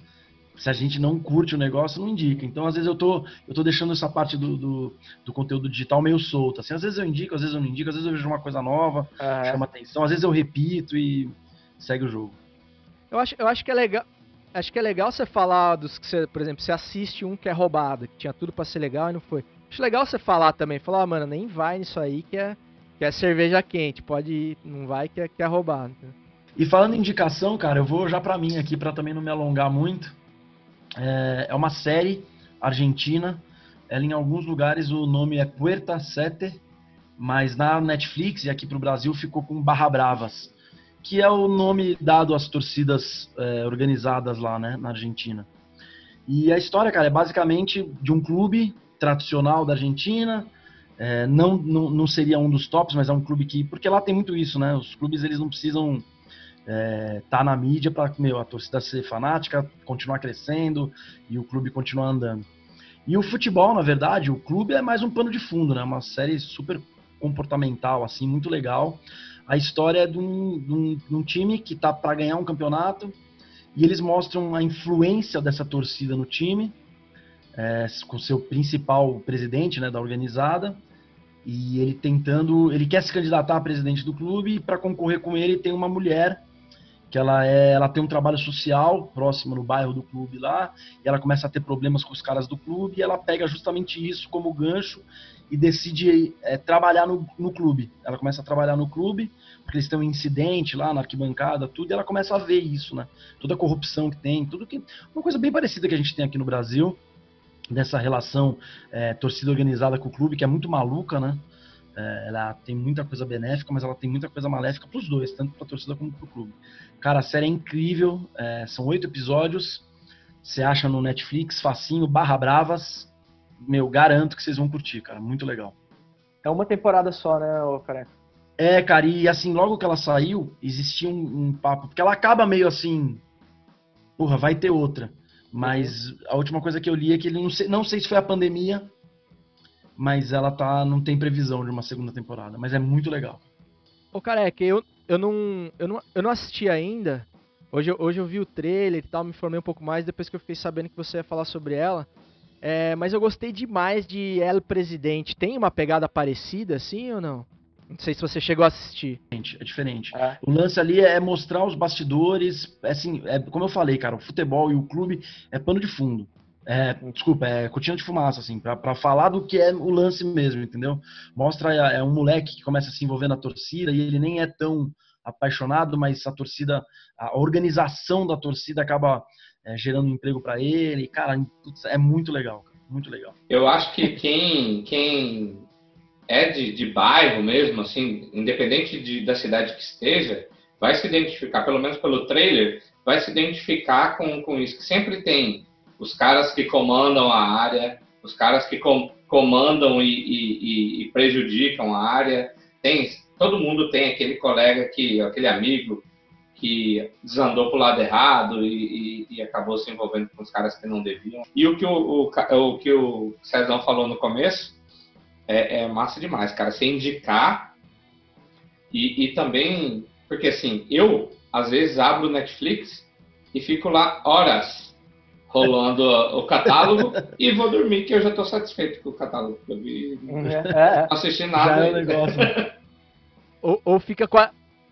Se a gente não curte o negócio, não indica. Então, às vezes, eu tô, eu tô deixando essa parte do, do, do conteúdo digital meio solta. Assim, às vezes eu indico, às vezes eu não indico, às vezes eu vejo uma coisa nova, chama atenção, às vezes eu repito e segue o jogo. Eu acho, eu acho que é legal. Acho que é legal você falar dos que você, por exemplo, você assiste um que é roubado, que tinha tudo para ser legal e não foi. Acho legal você falar também, falar, ah, mano, nem vai nisso aí que é, que é cerveja quente, pode ir, não vai que é, que é roubado. E falando em indicação, cara, eu vou já para mim aqui para também não me alongar muito. É, é, uma série argentina. Ela em alguns lugares o nome é Puerta Sete, mas na Netflix e aqui para o Brasil ficou com Barra Bravas, que é o nome dado às torcidas é, organizadas lá, né, na Argentina. E a história, cara, é basicamente de um clube tradicional da Argentina. É, não, não, não seria um dos tops, mas é um clube que. Porque lá tem muito isso, né? Os clubes eles não precisam é, tá na mídia para a torcida ser fanática, continuar crescendo e o clube continuar andando. E o futebol, na verdade, o clube é mais um pano de fundo, né? Uma série super comportamental, assim, muito legal. A história é de um, de um, de um time que tá para ganhar um campeonato e eles mostram a influência dessa torcida no time, é, com seu principal presidente, né, da organizada e ele tentando, ele quer se candidatar a presidente do clube e para concorrer com ele tem uma mulher que ela é, ela tem um trabalho social próximo no bairro do clube lá, e ela começa a ter problemas com os caras do clube, e ela pega justamente isso como gancho e decide é, trabalhar no, no clube. Ela começa a trabalhar no clube, porque eles têm um incidente lá na arquibancada, tudo, e ela começa a ver isso, né? Toda a corrupção que tem, tudo que. Uma coisa bem parecida que a gente tem aqui no Brasil, dessa relação é, torcida organizada com o clube, que é muito maluca, né? É, ela tem muita coisa benéfica, mas ela tem muita coisa maléfica para os dois, tanto para a torcida como para o clube. Cara, a série é incrível, é, são oito episódios, você acha no Netflix, facinho, barra bravas. Meu, garanto que vocês vão curtir, cara, muito legal. É uma temporada só, né, ô careca? É, cara, e assim, logo que ela saiu, existia um, um papo, porque ela acaba meio assim, porra, vai ter outra. Mas uhum. a última coisa que eu li é que ele não sei, não sei se foi a pandemia, mas ela tá não tem previsão de uma segunda temporada, mas é muito legal. Ô careca, eu, eu, não, eu, não, eu não assisti ainda. Hoje, hoje eu vi o trailer e tal, me informei um pouco mais depois que eu fiquei sabendo que você ia falar sobre ela. É, mas eu gostei demais de El Presidente. Tem uma pegada parecida assim ou não? Não sei se você chegou a assistir. É diferente. É. O lance ali é mostrar os bastidores. É assim, é, como eu falei, cara, o futebol e o clube é pano de fundo. É, desculpa, é cortina de fumaça, assim, para falar do que é o lance mesmo, entendeu? Mostra é, é um moleque que começa a se envolver na torcida e ele nem é tão apaixonado, mas a torcida, a organização da torcida acaba é, gerando emprego para ele. Cara, é muito legal, muito legal. Eu acho que quem, quem é de, de bairro mesmo, assim, independente de, da cidade que esteja, vai se identificar, pelo menos pelo trailer, vai se identificar com, com isso, que sempre tem os caras que comandam a área, os caras que com, comandam e, e, e, prejudicam a área. Tem, todo mundo tem aquele colega que, aquele amigo que desandou pro lado errado e, e, e, acabou se envolvendo com os caras que não deviam. E o que o, o, o que o Cezão falou no começo é, é massa demais, cara. Você indicar e, e também, porque assim, eu às vezes abro o Netflix e fico lá horas rolando o catálogo e vou dormir, que eu já estou satisfeito com o catálogo que eu vi. É, é. Não assisti nada. Já é um negócio. [LAUGHS] ou, ou fica,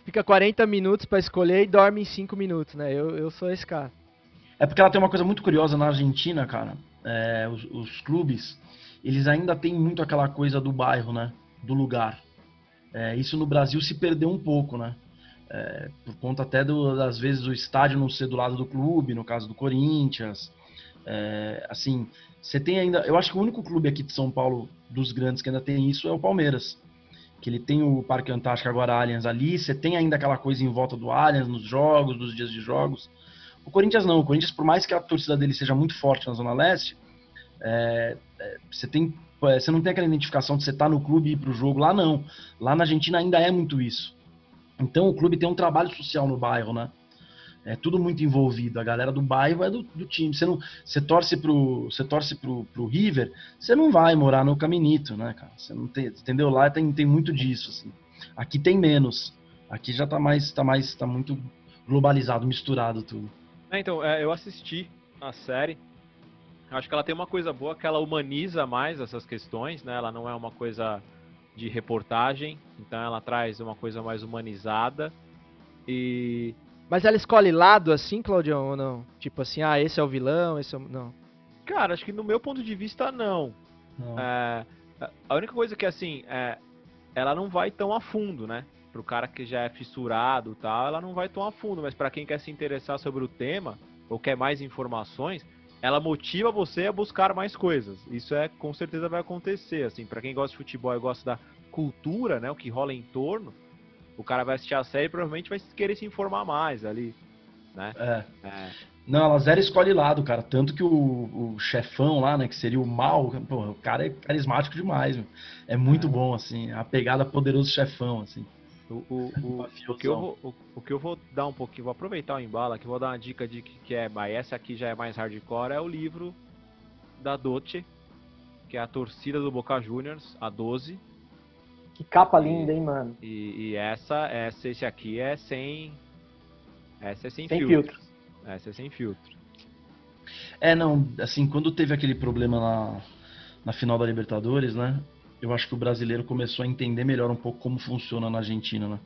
fica 40 minutos para escolher e dorme em 5 minutos, né? Eu, eu sou esse cara. É porque ela tem uma coisa muito curiosa na Argentina, cara. É, os, os, clubes, eles ainda têm muito aquela coisa do bairro, né? Do lugar. É, isso no Brasil se perdeu um pouco, né? É, por conta até do, das vezes do estádio não ser do lado do clube, no caso do Corinthians. É, assim, você tem ainda. Eu acho que o único clube aqui de São Paulo, dos grandes, que ainda tem isso é o Palmeiras. Que ele tem o Parque Antártico agora Allianz ali, você tem ainda aquela coisa em volta do Allianz, nos jogos, nos dias de jogos. O Corinthians não, o Corinthians, por mais que a torcida dele seja muito forte na Zona Leste, é, é, você tem. É, você não tem aquela identificação de você estar tá no clube e ir pro jogo. Lá não. Lá na Argentina ainda é muito isso. Então o clube tem um trabalho social no bairro, né? É tudo muito envolvido. A galera do bairro é do, do time. Você não, você torce pro, você torce pro, pro River, você não vai morar no Caminito, né, cara? Você não tem, entendeu? Lá tem, tem muito disso, assim. Aqui tem menos. Aqui já tá mais, tá mais, tá muito globalizado, misturado tudo. É, então, é, eu assisti a série. Acho que ela tem uma coisa boa que ela humaniza mais essas questões, né? Ela não é uma coisa de reportagem, então ela traz uma coisa mais humanizada. E. Mas ela escolhe lado assim, Claudião, ou não? Tipo assim, ah, esse é o vilão, esse é o. Não. Cara, acho que no meu ponto de vista, não. não. É, a única coisa que, assim, é, ela não vai tão a fundo, né? Pro cara que já é fissurado e tal, ela não vai tão a fundo. Mas para quem quer se interessar sobre o tema, ou quer mais informações, ela motiva você a buscar mais coisas. Isso é com certeza vai acontecer, assim, para quem gosta de futebol e gosta da cultura, né, o que rola em torno, o cara vai assistir a série e provavelmente vai querer se informar mais ali, né? É. é. Não, ela zero escolhe lado, cara. Tanto que o, o chefão lá, né, que seria o mal, o cara é carismático demais, meu. É muito é. bom, assim, a pegada poderoso chefão, assim. O, o, o, [LAUGHS] o, que eu vou, o, o, que eu vou dar um pouquinho, vou aproveitar o embalo aqui, vou dar uma dica de que, que é, mas essa aqui já é mais hardcore, é o livro da Doce, que é a torcida do Boca Juniors, a 12. Que capa linda, hein, mano? E, e essa, essa, esse aqui é sem. Essa é sem, sem filtro. filtro. Essa é sem filtro. É, não, assim, quando teve aquele problema na, na final da Libertadores, né? Eu acho que o brasileiro começou a entender melhor um pouco como funciona na Argentina, né?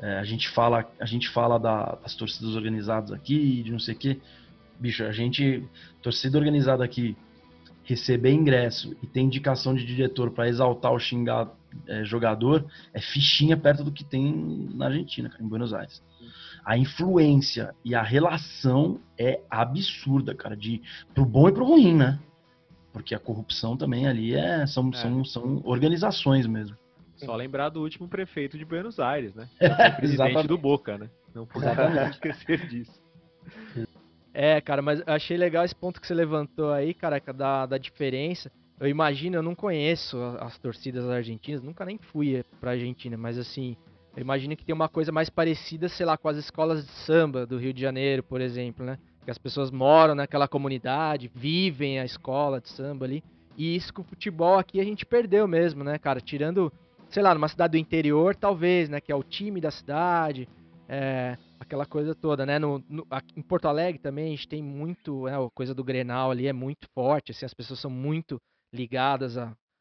É, a gente fala, a gente fala da, das torcidas organizadas aqui, de não sei o quê. Bicho, a gente, torcida organizada aqui, receber ingresso e ter indicação de diretor para exaltar ou xingar é, jogador é fichinha perto do que tem na Argentina, em Buenos Aires. A influência e a relação é absurda, cara, de pro bom e pro ruim, né? Porque a corrupção também ali é, são, é. são, são organizações mesmo. Só lembrar do último prefeito de Buenos Aires, né? [LAUGHS] É, presidente do Boca, né? Não podemos esquecer disso. É, cara, mas achei legal esse ponto que você levantou aí, cara, da, da diferença. Eu imagino, eu não conheço as torcidas argentinas, nunca nem fui pra Argentina, mas assim, eu imagino que tem uma coisa mais parecida, sei lá, com as escolas de samba do Rio de Janeiro, por exemplo, né? Que as pessoas moram naquela comunidade, vivem a escola de samba ali. E isso com o futebol aqui a gente perdeu mesmo, né, cara? Tirando, sei lá, numa cidade do interior, talvez, né? Que é o time da cidade, é, aquela coisa toda, né? No, no, em Porto Alegre também a gente tem muito, né, a coisa do Grenal ali é muito forte, assim, as pessoas são muito ligadas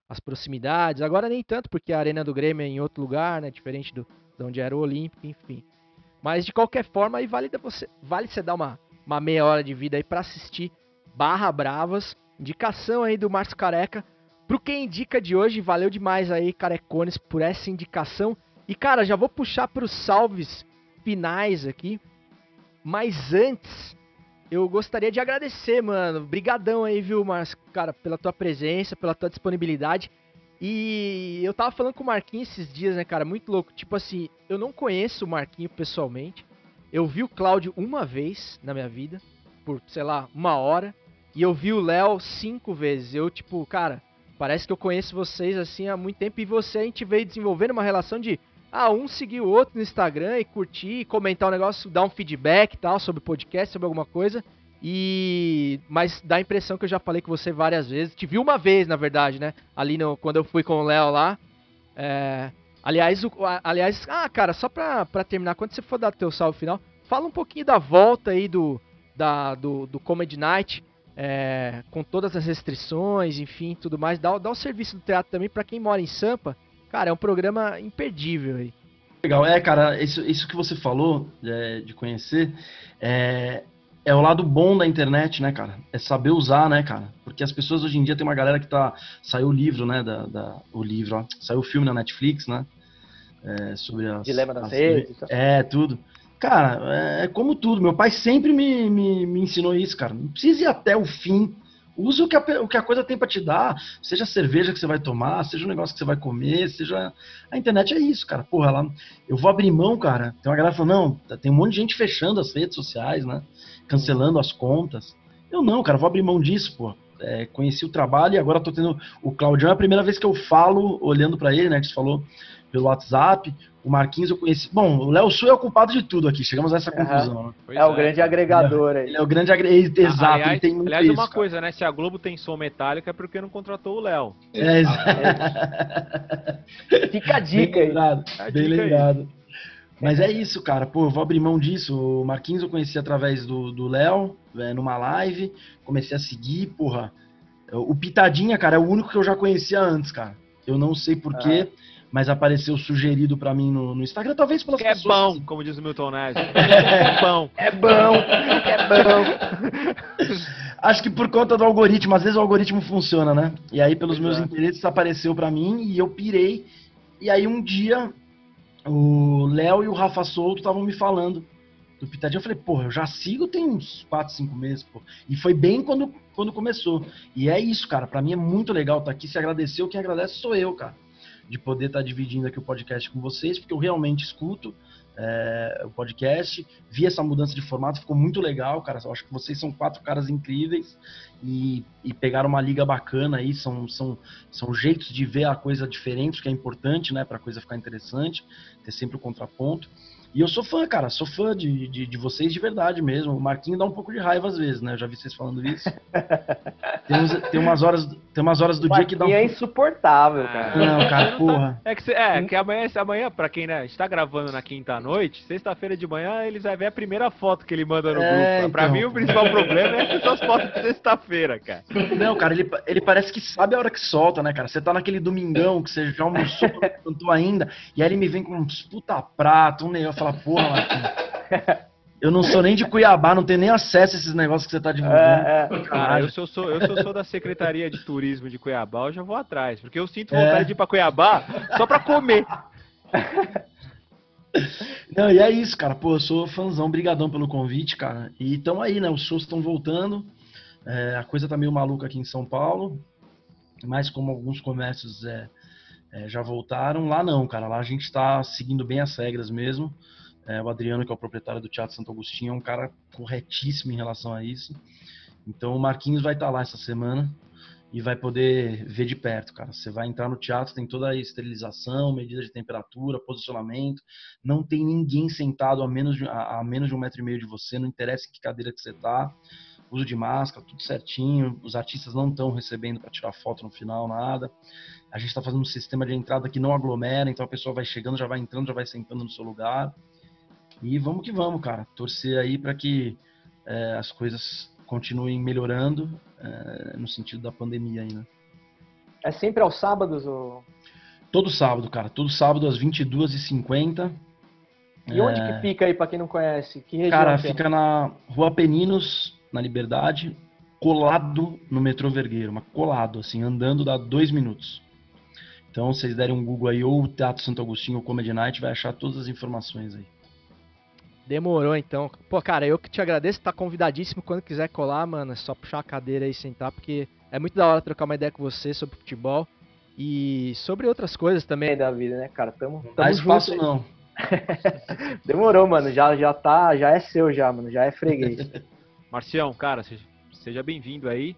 às proximidades. Agora nem tanto, porque a Arena do Grêmio é em outro lugar, né? Diferente do, de onde era o Olímpico, enfim. Mas de qualquer forma, aí vale você, vale você dar uma uma meia hora de vida aí para assistir Barra Bravas. Indicação aí do Márcio Careca. Pro quem indica de hoje, valeu demais aí, Carecones, por essa indicação. E cara, já vou puxar pros salves finais aqui. Mas antes, eu gostaria de agradecer, mano. Brigadão aí, viu, Márcio, cara, pela tua presença, pela tua disponibilidade. E eu tava falando com o Marquinhos esses dias, né, cara? Muito louco. Tipo assim, eu não conheço o Marquinho pessoalmente. Eu vi o Cláudio uma vez na minha vida, por, sei lá, uma hora. E eu vi o Léo cinco vezes. Eu, tipo, cara, parece que eu conheço vocês assim há muito tempo. E você, a gente veio desenvolvendo uma relação de ah, um seguir o outro no Instagram e curtir, comentar o negócio, dar um feedback e tal sobre podcast, sobre alguma coisa. E mas dá a impressão que eu já falei com você várias vezes. Te vi uma vez, na verdade, né? Ali no, quando eu fui com o Léo lá. É, aliás, o, a- aliás, ah, cara, só pra, pra terminar, quando você for dar teu salve final, fala um pouquinho da volta aí do da, do, do Comedy Night, é, com todas as restrições, enfim, tudo mais. Dá, dá o serviço do teatro também pra quem mora em Sampa. Cara, é um programa imperdível aí. Legal, é, cara, isso, isso que você falou é, de conhecer é, é o lado bom da internet, né, cara? É saber usar, né, cara? Porque as pessoas hoje em dia tem uma galera que tá. Saiu o livro, né? Da, da- o livro, ó. Saiu o filme na Netflix, né? é, sobre as. Dilema das as- redes e tal. É, tudo. Cara, é como tudo. Meu pai sempre me, me, me ensinou isso, cara. Não precisa ir até o fim. Use o que, a, o que a coisa tem pra te dar. Seja a cerveja que você vai tomar, seja o negócio que você vai comer, seja. A internet é isso, cara. Porra, ela, eu vou abrir mão, cara. Tem uma galera falando, não, tem um monte de gente fechando as redes sociais, né? Cancelando as contas. Eu não, cara, vou abrir mão disso, pô. É, conheci o trabalho e agora tô tendo. O Claudião é a primeira vez que eu falo, olhando pra ele, né? Que você falou pelo WhatsApp. O Marquinhos eu conheci. Bom, o Léo Sul é o culpado de tudo aqui. Chegamos a essa conclusão. né? Pois É o grande agregador aí. Ele é o grande agre... Exato, aliás, ele tem muito aliás, isso. uma cara. coisa, né? Se a Globo tem som metálico é porque não contratou o Léo. É, exa- [LAUGHS] Fica a bem dica aí. lembrado, bem dica aí. lembrado. Mas é isso, cara. Pô, eu vou abrir mão disso. O Marquinhos eu conheci através do Léo, é, numa live. Comecei a seguir, porra. O Pitadinha, cara, é o único que eu já conhecia antes, cara. Eu não sei porquê, mas apareceu sugerido pra mim no, no Instagram, talvez pelas Que é pessoas. bom, como diz o Milton Neves. [LAUGHS] É bom. É bom, é bom. [LAUGHS] Acho que por conta do algoritmo, às vezes o algoritmo funciona, né? E aí, pelos meus Exato. interesses, apareceu pra mim e eu pirei. E aí, um dia, o Léo e o Rafa Souto estavam me falando do Pitadinho. Eu falei, porra, eu já sigo tem uns 4, 5 meses, pô. E foi bem quando, quando começou. E é isso, cara. Pra mim é muito legal estar aqui. Se agradeceu, quem agradece sou eu, cara. De poder estar dividindo aqui o podcast com vocês, porque eu realmente escuto é, o podcast. Vi essa mudança de formato, ficou muito legal, cara. Eu acho que vocês são quatro caras incríveis e, e pegaram uma liga bacana aí. São, são, são jeitos de ver a coisa diferente, que é importante, né, pra coisa ficar interessante, ter sempre o contraponto. E eu sou fã, cara, sou fã de, de, de vocês de verdade mesmo. O Marquinho dá um pouco de raiva às vezes, né? Eu já vi vocês falando isso. [LAUGHS] Tem, uns- tem umas, horas, tem umas horas do dia que dá um. É insuportável, cara. Não, cara, [LAUGHS] porra. É que, cê- é, que amanhã, amanhã, pra quem né, está gravando na quinta-noite, sexta-feira de manhã, eles vai ver a primeira foto que ele manda no É, grupo. Pra então. mim, o principal [LAUGHS] problema é essas fotos de sexta-feira, cara. Não, cara, ele, ele parece que sabe a hora que solta, né, cara? Você tá naquele domingão que você já almoçou, [LAUGHS] não cantou ainda, e aí ele me vem com uns puta prato, um negócio, fala, porra, Marquinhos, eu não sou nem de Cuiabá, não tenho nem acesso a esses negócios que você tá divulgando. É, é. Cara, eu sou, sou- eu sou, sou da Secretaria de Turismo de Cuiabá, eu já vou atrás. Porque eu sinto É. vontade de ir pra Cuiabá só pra comer. Não, e é isso, cara. Pô, eu sou fãzão, brigadão pelo convite, cara. E tamo aí, né? Os shows estão voltando. É, a coisa tá meio maluca aqui em São Paulo. Mas como alguns comércios é, é, já voltaram, lá não, cara. Lá a gente tá seguindo bem as regras mesmo. É, o Adriano, que é o proprietário do Teatro Santo Agostinho, é um cara corretíssimo em relação a isso. Então o Marquinhos vai estar lá essa semana e vai poder ver de perto, cara. Você vai entrar no teatro, tem toda a esterilização, medida de temperatura, posicionamento. Não tem ninguém sentado a menos de, a, a menos de um metro e meio de você, não interessa que cadeira que você tá. Uso de máscara, tudo certinho. Os artistas não estão recebendo para tirar foto no final, nada. A gente está fazendo um sistema de entrada que não aglomera, então a pessoa vai chegando, já vai entrando, já vai sentando no seu lugar. E vamos que vamos, cara. Torcer aí para que é, as coisas continuem melhorando é, no sentido da pandemia aí, né? É sempre aos sábados o. Todo sábado, cara. Todo sábado às 22h50. E onde que fica aí, pra quem não conhece? Que região? Cara, é? fica na Rua Peninos, na Liberdade, colado no metrô Vergueiro, mas colado, assim, andando dá dois minutos. Então, se vocês derem um Google aí, ou o Teatro Santo Agostinho ou Comedy Night, vai achar todas as informações aí. Demorou então. Pô, cara, eu que te agradeço, tá convidadíssimo quando quiser colar, mano. É só puxar a cadeira aí e sentar, porque é muito da hora trocar uma ideia com você sobre futebol e sobre outras coisas também. Meio da vida, né, cara? Tamo, Não tamo dá junto espaço aí. não. [LAUGHS] Demorou, mano. Já, já tá, já é seu já, mano. Já é freguês. [LAUGHS] Marcião, cara, seja, seja bem-vindo aí.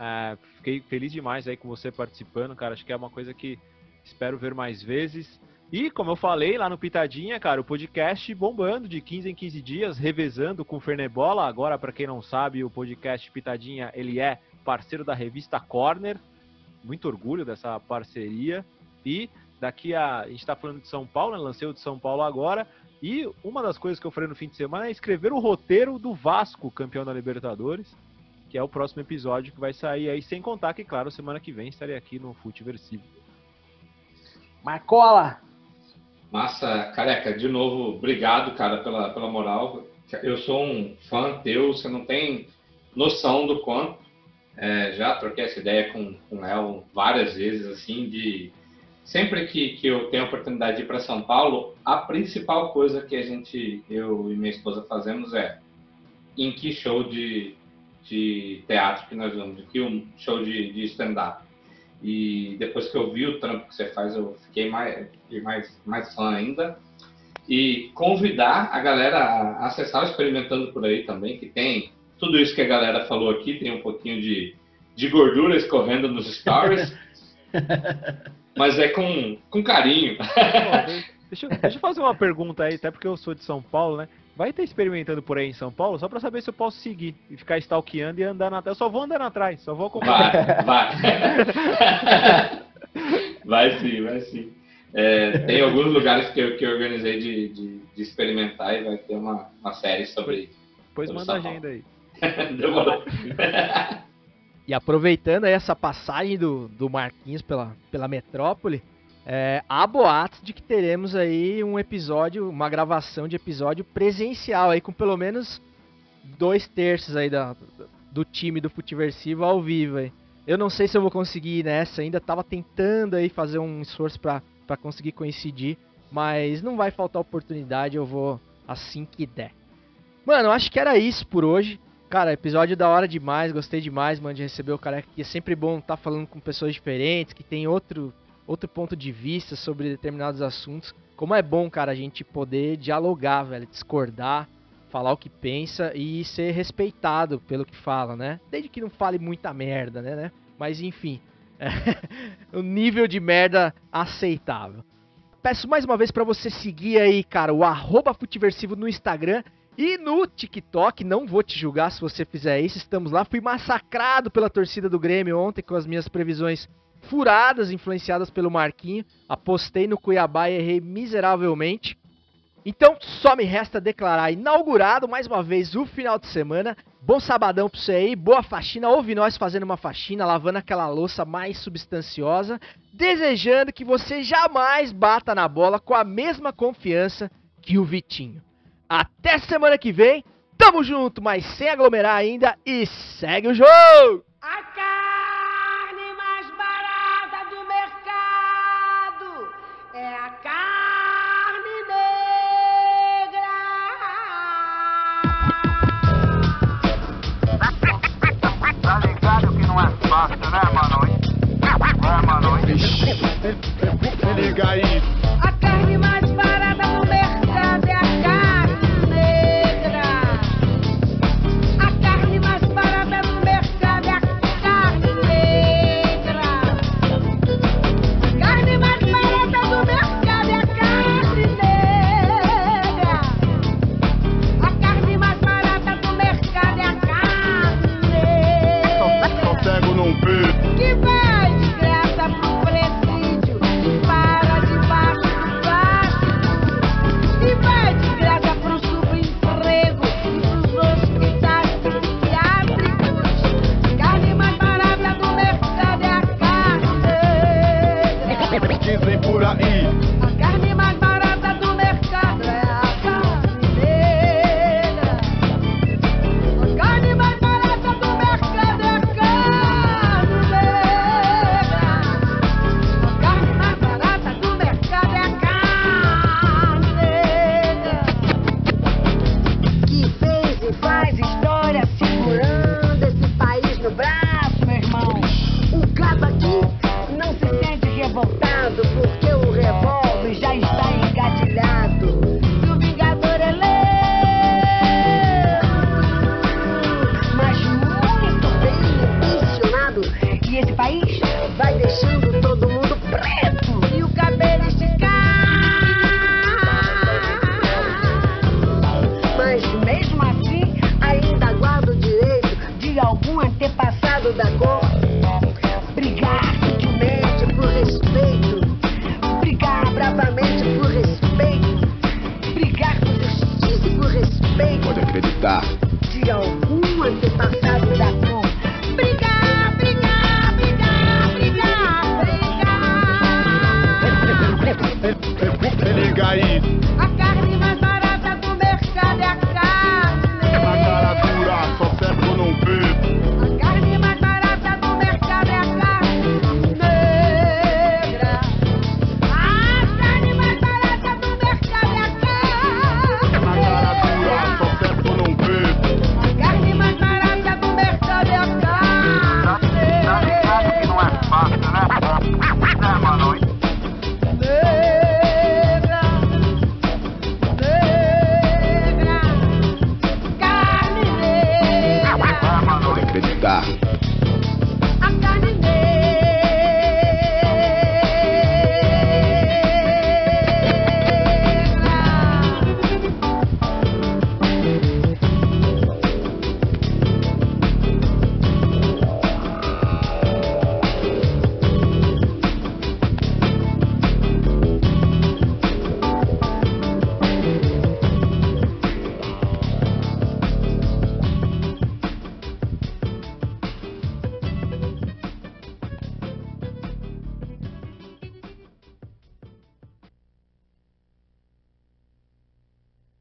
É, fiquei feliz demais aí com você participando, cara. Acho que é uma coisa que espero ver mais vezes. E, como eu falei lá no Pitadinha, cara, o podcast bombando de 15 em 15 dias, revezando com o Fernebola. Agora, para quem não sabe, o podcast Pitadinha, ele é parceiro da revista Corner. Muito orgulho dessa parceria. E daqui a... A gente tá falando de São Paulo, né? Lancei o de São Paulo agora. E uma das coisas que eu falei no fim de semana é escrever o roteiro do Vasco, campeão da Libertadores, que é o próximo episódio que vai sair aí, sem contar que, claro, semana que vem estarei aqui no Futeversivo. Marcola! Massa, careca, de novo, obrigado, cara, pela, pela moral. Eu sou um fã teu, você não tem noção do quanto. É, já troquei essa ideia com, com o El várias vezes, assim, de sempre que, que eu tenho a oportunidade de ir para São Paulo, a principal coisa que a gente, eu e minha esposa fazemos é em que show de, de teatro que nós vamos, de que um show de, de stand-up. E depois que eu vi o trampo que você faz, eu fiquei mais, fiquei mais, mais fã ainda. E convidar a galera a acessar o Experimentando por aí também, que tem tudo isso que a galera falou aqui, tem um pouquinho de, de gordura escorrendo nos stories. [LAUGHS] mas é com, com carinho. Deixa, deixa eu fazer uma pergunta aí, até porque eu sou de São Paulo, né? Vai ter experimentando por aí em São Paulo, só pra saber se eu posso seguir e ficar stalkeando e andando atrás. Eu só vou andando atrás, só vou acompanhar. Vai, vai. [LAUGHS] vai sim, vai sim. É, tem alguns lugares que eu, que eu organizei de, de, de experimentar e vai ter uma, uma série sobre. Depois sobre manda a agenda aí. [LAUGHS] Demorou. E aproveitando aí essa passagem do, do Marquinhos pela, pela metrópole, é, há boatos de que teremos aí um episódio, uma gravação de episódio presencial aí com pelo menos dois terços aí da, do time do Futiversivo ao vivo aí. Eu não sei se eu vou conseguir ir nessa ainda, tava tentando aí fazer um esforço pra conseguir coincidir, mas não vai faltar oportunidade, eu vou assim que der. Mano, acho que era isso por hoje. Cara, episódio da hora demais, gostei demais, mano, de receber o careca aqui. É sempre bom estar falando com pessoas diferentes, que tem outro, outro ponto de vista sobre determinados assuntos. Como é bom, cara, a gente poder dialogar, velho, discordar, falar o que pensa e ser respeitado pelo que fala, né? Desde que não fale muita merda, né? né? Mas enfim, [LAUGHS] o nível de merda aceitável. Peço mais uma vez pra você seguir aí, cara, o Futiversivo no Instagram e no TikTok. Não vou te julgar se você fizer isso, estamos lá. Fui massacrado pela torcida do Grêmio ontem com as minhas previsões furadas, influenciadas pelo Marquinho. Apostei no Cuiabá e errei miseravelmente. Então, só me resta declarar inaugurado mais uma vez o final de semana. Bom sabadão pra você aí, boa faxina. Ouve nós fazendo uma faxina, lavando aquela louça mais substanciosa. Desejando que você jamais bata na bola com a mesma confiança que o Vitinho. Até semana que vem, tamo junto, mas sem aglomerar ainda e segue o jogo! A fácil, né, mano? É, mano. Liga aí.